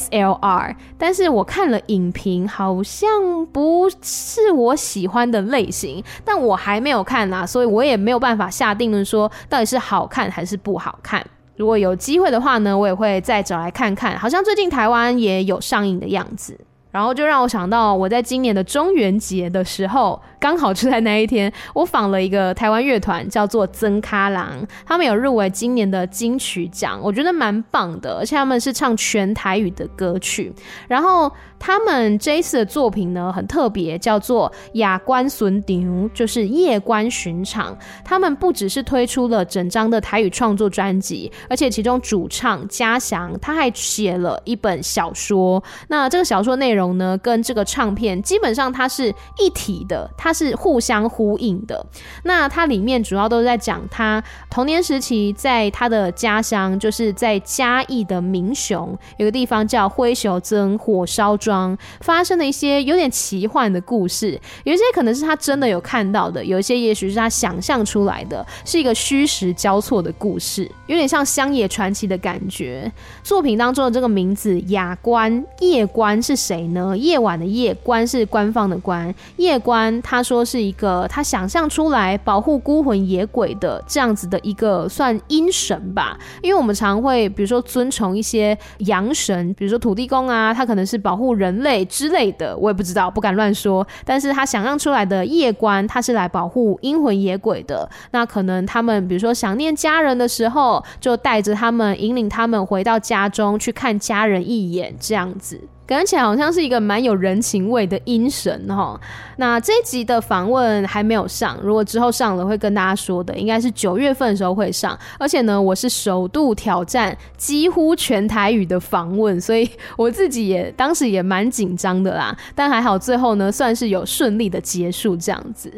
SLR。但是我看了影评，好像不是我喜欢的类型，但我还没有看啊，所以我也没有办法下定论说到底是好看还是不好看。如果有机会的话呢，我也会再找来看看。好像最近台湾也有上映的样子。然后就让我想到，我在今年的中元节的时候，刚好就在那一天，我访了一个台湾乐团，叫做曾咖郎，他们有入围今年的金曲奖，我觉得蛮棒的，而且他们是唱全台语的歌曲。然后他们这一次的作品呢，很特别，叫做《雅观巡场》，就是夜观巡场。他们不只是推出了整张的台语创作专辑，而且其中主唱嘉祥他还写了一本小说。那这个小说内容。呢，跟这个唱片基本上它是一体的，它它是互相呼应的。那它里面主要都是在讲他童年时期在他的家乡，就是在嘉义的民雄有个地方叫灰熊曾火烧庄，发生了一些有点奇幻的故事。有一些可能是他真的有看到的，有一些也许是他想象出来的，是一个虚实交错的故事，有点像乡野传奇的感觉。作品当中的这个名字“雅观”，夜观是谁？呢？夜晚的夜，观是官方的官，夜观他他说是一个他想象出来保护孤魂野鬼的这样子的一个算阴神吧，因为我们常会比如说尊崇一些阳神，比如说土地公啊，他可能是保护人类之类的，我也不知道，不敢乱说。但是他想象出来的夜观，他是来保护阴魂野鬼的。那可能他们比如说想念家人的时候，就带着他们，引领他们回到家中去看家人一眼，这样子。感觉起来好像是一个蛮有人情味的阴神哈。那这集的访问还没有上，如果之后上了会跟大家说的，应该是九月份的时候会上。而且呢，我是首度挑战几乎全台语的访问，所以我自己也当时也蛮紧张的啦。但还好最后呢，算是有顺利的结束这样子。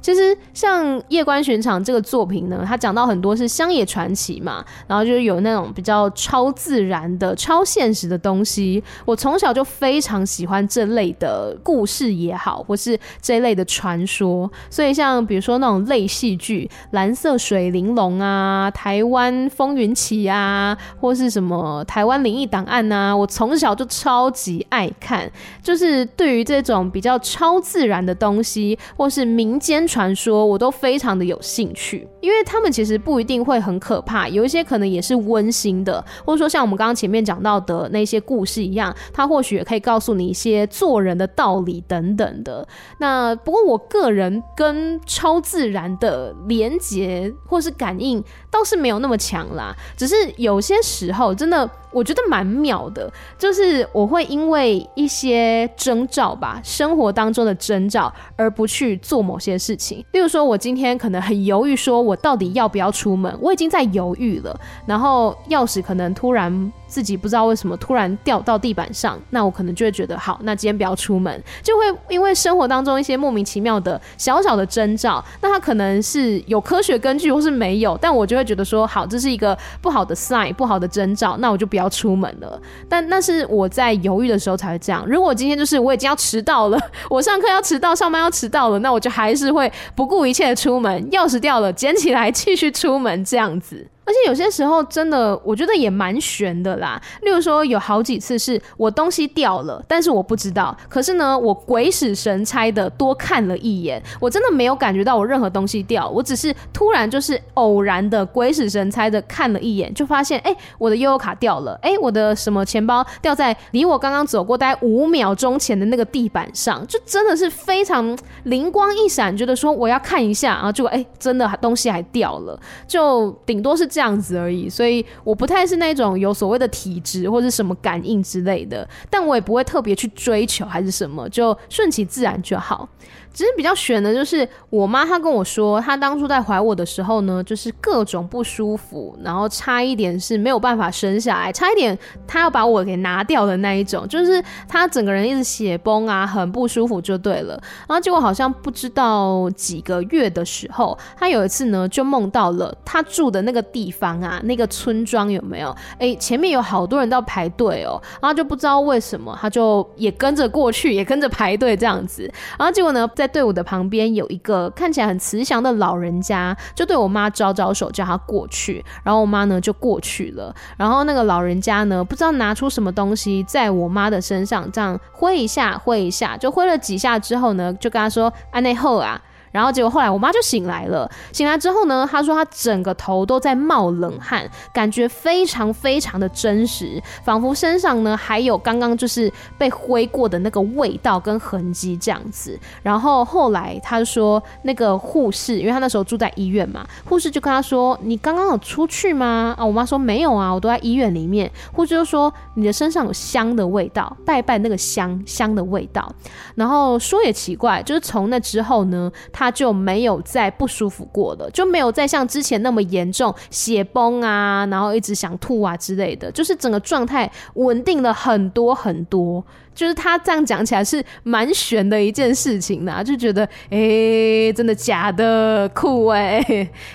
其实像《夜观巡场》这个作品呢，它讲到很多是乡野传奇嘛，然后就是有那种比较超自然的、超现实的东西。我从小就非常喜欢这类的故事也好，或是这类的传说。所以像比如说那种类戏剧《蓝色水玲珑》啊，《台湾风云起》啊，或是什么《台湾灵异档案》啊，我从小就超级爱看。就是对于这种比较超自然的东西，或是民间。传说我都非常的有兴趣，因为他们其实不一定会很可怕，有一些可能也是温馨的，或者说像我们刚刚前面讲到的那些故事一样，它或许也可以告诉你一些做人的道理等等的。那不过我个人跟超自然的连结或是感应倒是没有那么强啦，只是有些时候真的。我觉得蛮妙的，就是我会因为一些征兆吧，生活当中的征兆，而不去做某些事情。例如说，我今天可能很犹豫，说我到底要不要出门，我已经在犹豫了，然后钥匙可能突然。自己不知道为什么突然掉到地板上，那我可能就会觉得好，那今天不要出门，就会因为生活当中一些莫名其妙的小小的征兆，那它可能是有科学根据或是没有，但我就会觉得说好，这是一个不好的 sign，不好的征兆，那我就不要出门了。但那是我在犹豫的时候才会这样。如果今天就是我已经要迟到了，我上课要迟到，上班要迟到了，那我就还是会不顾一切的出门，钥匙掉了捡起来继续出门这样子。而且有些时候真的，我觉得也蛮悬的啦。例如说，有好几次是我东西掉了，但是我不知道。可是呢，我鬼使神差的多看了一眼，我真的没有感觉到我任何东西掉，我只是突然就是偶然的鬼使神差的看了一眼，就发现哎、我的悠悠卡掉了，哎、我的什么钱包掉在离我刚刚走过大概五秒钟前的那个地板上，就真的是非常灵光一闪，觉得说我要看一下，然后结果哎，真的东西还掉了，就顶多是。这样子而已，所以我不太是那种有所谓的体质或者什么感应之类的，但我也不会特别去追求还是什么，就顺其自然就好。其实比较悬的就是我妈，她跟我说，她当初在怀我的时候呢，就是各种不舒服，然后差一点是没有办法生下来，差一点她要把我给拿掉的那一种，就是她整个人一直血崩啊，很不舒服就对了。然后结果好像不知道几个月的时候，她有一次呢就梦到了她住的那个地方啊，那个村庄有没有？哎，前面有好多人都要排队哦，然后就不知道为什么，她就也跟着过去，也跟着排队这样子。然后结果呢，在队伍的旁边有一个看起来很慈祥的老人家，就对我妈招招手，叫她过去。然后我妈呢就过去了。然后那个老人家呢，不知道拿出什么东西，在我妈的身上这样挥一下，挥一下，就挥了几下之后呢，就跟她说：“安内后啊。”然后结果后来我妈就醒来了，醒来之后呢，她说她整个头都在冒冷汗，感觉非常非常的真实，仿佛身上呢还有刚刚就是被挥过的那个味道跟痕迹这样子。然后后来她说那个护士，因为她那时候住在医院嘛，护士就跟她说：“你刚刚有出去吗？”啊，我妈说没有啊，我都在医院里面。护士就说：“你的身上有香的味道，拜拜那个香香的味道。”然后说也奇怪，就是从那之后呢，她。就没有再不舒服过了，就没有再像之前那么严重，血崩啊，然后一直想吐啊之类的，就是整个状态稳定了很多很多。就是他这样讲起来是蛮玄的一件事情呢，就觉得哎、真的假的酷哎、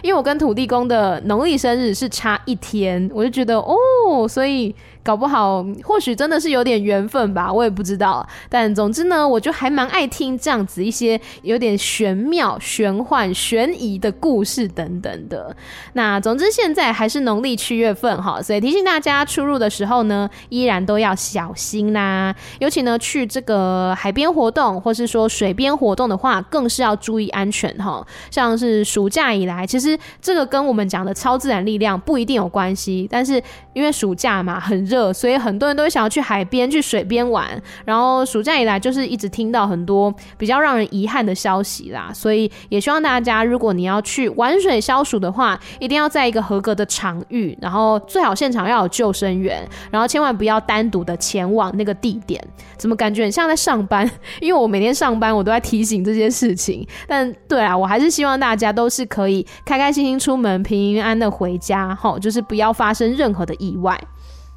因为我跟土地公的农历生日是差一天，我就觉得哦，所以。搞不好，或许真的是有点缘分吧，我也不知道。但总之呢，我就还蛮爱听这样子一些有点玄妙、玄幻、悬疑的故事等等的。那总之现在还是农历七月份哈，所以提醒大家出入的时候呢，依然都要小心啦。尤其呢，去这个海边活动，或是说水边活动的话，更是要注意安全哈。像是暑假以来，其实这个跟我们讲的超自然力量不一定有关系，但是因为暑假嘛，很热，所以很多人都会想要去海边、去水边玩。然后暑假以来，就是一直听到很多比较让人遗憾的消息啦。所以也希望大家，如果你要去玩水消暑的话，一定要在一个合格的场域，然后最好现场要有救生员，然后千万不要单独的前往那个地点。怎么感觉很像在上班？因为我每天上班，我都在提醒这些事情。但对啊，我还是希望大家都是可以开开心心出门，平平安安的回家，齁，就是不要发生任何的意外。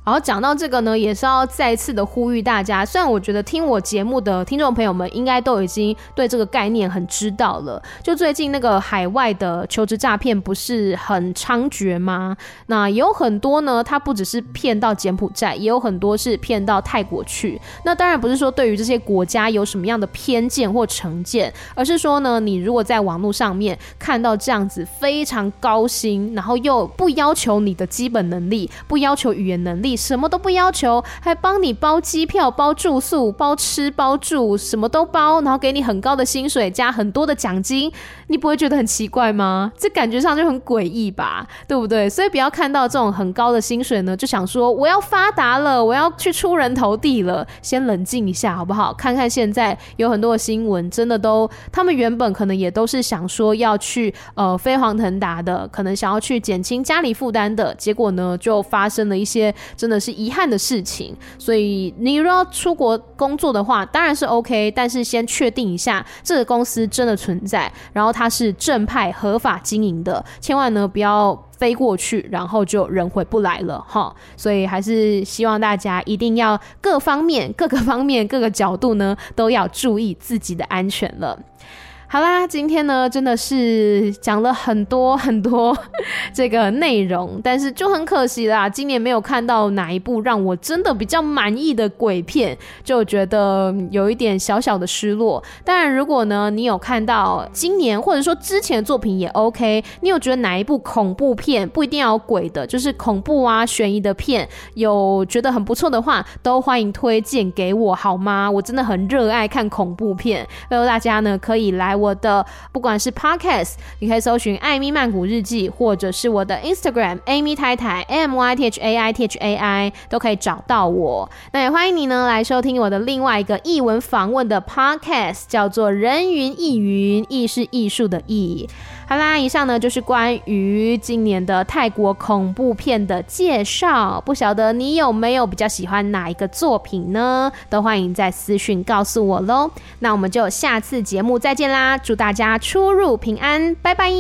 然后讲到这个呢，也是要再次的呼吁大家。虽然我觉得听我节目的听众朋友们应该都已经对这个概念很知道了。就最近那个海外的求职诈骗不是很猖獗吗？那也有很多呢，他不只是骗到柬埔寨，也有很多是骗到泰国去。那当然不是说对于这些国家有什么样的偏见或成见，而是说呢，你如果在网络上面看到这样子非常高薪，然后又不要求你的基本能力，不要求语言能力。什么都不要求，还帮你包机票、包住宿、包吃包住，什么都包，然后给你很高的薪水加很多的奖金，你不会觉得很奇怪吗？这感觉上就很诡异吧，对不对？所以不要看到这种很高的薪水呢，就想说我要发达了，我要去出人头地了。先冷静一下，好不好？看看现在有很多的新闻，真的都，他们原本可能也都是想说要去呃飞黄腾达的，可能想要去减轻家里负担的，结果呢就发生了一些真的是遗憾的事情。所以你如果出国工作的话，当然是 OK，但是先确定一下这个公司真的存在，然后它是正派合法经营的，千万呢不要。飞过去，然后就人回不来了哈，所以还是希望大家一定要各方面、各个方面、各个角度呢，都要注意自己的安全了。好啦，今天呢真的是讲了很多很多 这个内容，但是就很可惜啦，今年没有看到哪一部让我真的比较满意的鬼片，就觉得有一点小小的失落。当然，如果呢你有看到今年或者说之前的作品也 OK，你有觉得哪一部恐怖片不一定要有鬼的，就是恐怖啊悬疑的片，有觉得很不错的话，都欢迎推荐给我好吗？我真的很热爱看恐怖片，所以大家呢可以来。我的不管是 Podcast，你可以搜寻艾米曼谷日记，或者是我的 Instagram Amy 太太 M Y T H A I T H A I 都可以找到我。那也欢迎你呢来收听我的另外一个译文访问的 Podcast，叫做人云亦云，亦是艺术的艺。好啦，以上呢就是关于今年的泰国恐怖片的介绍。不晓得你有没有比较喜欢哪一个作品呢？都欢迎在私讯告诉我喽。那我们就下次节目再见啦！祝大家出入平安，拜拜。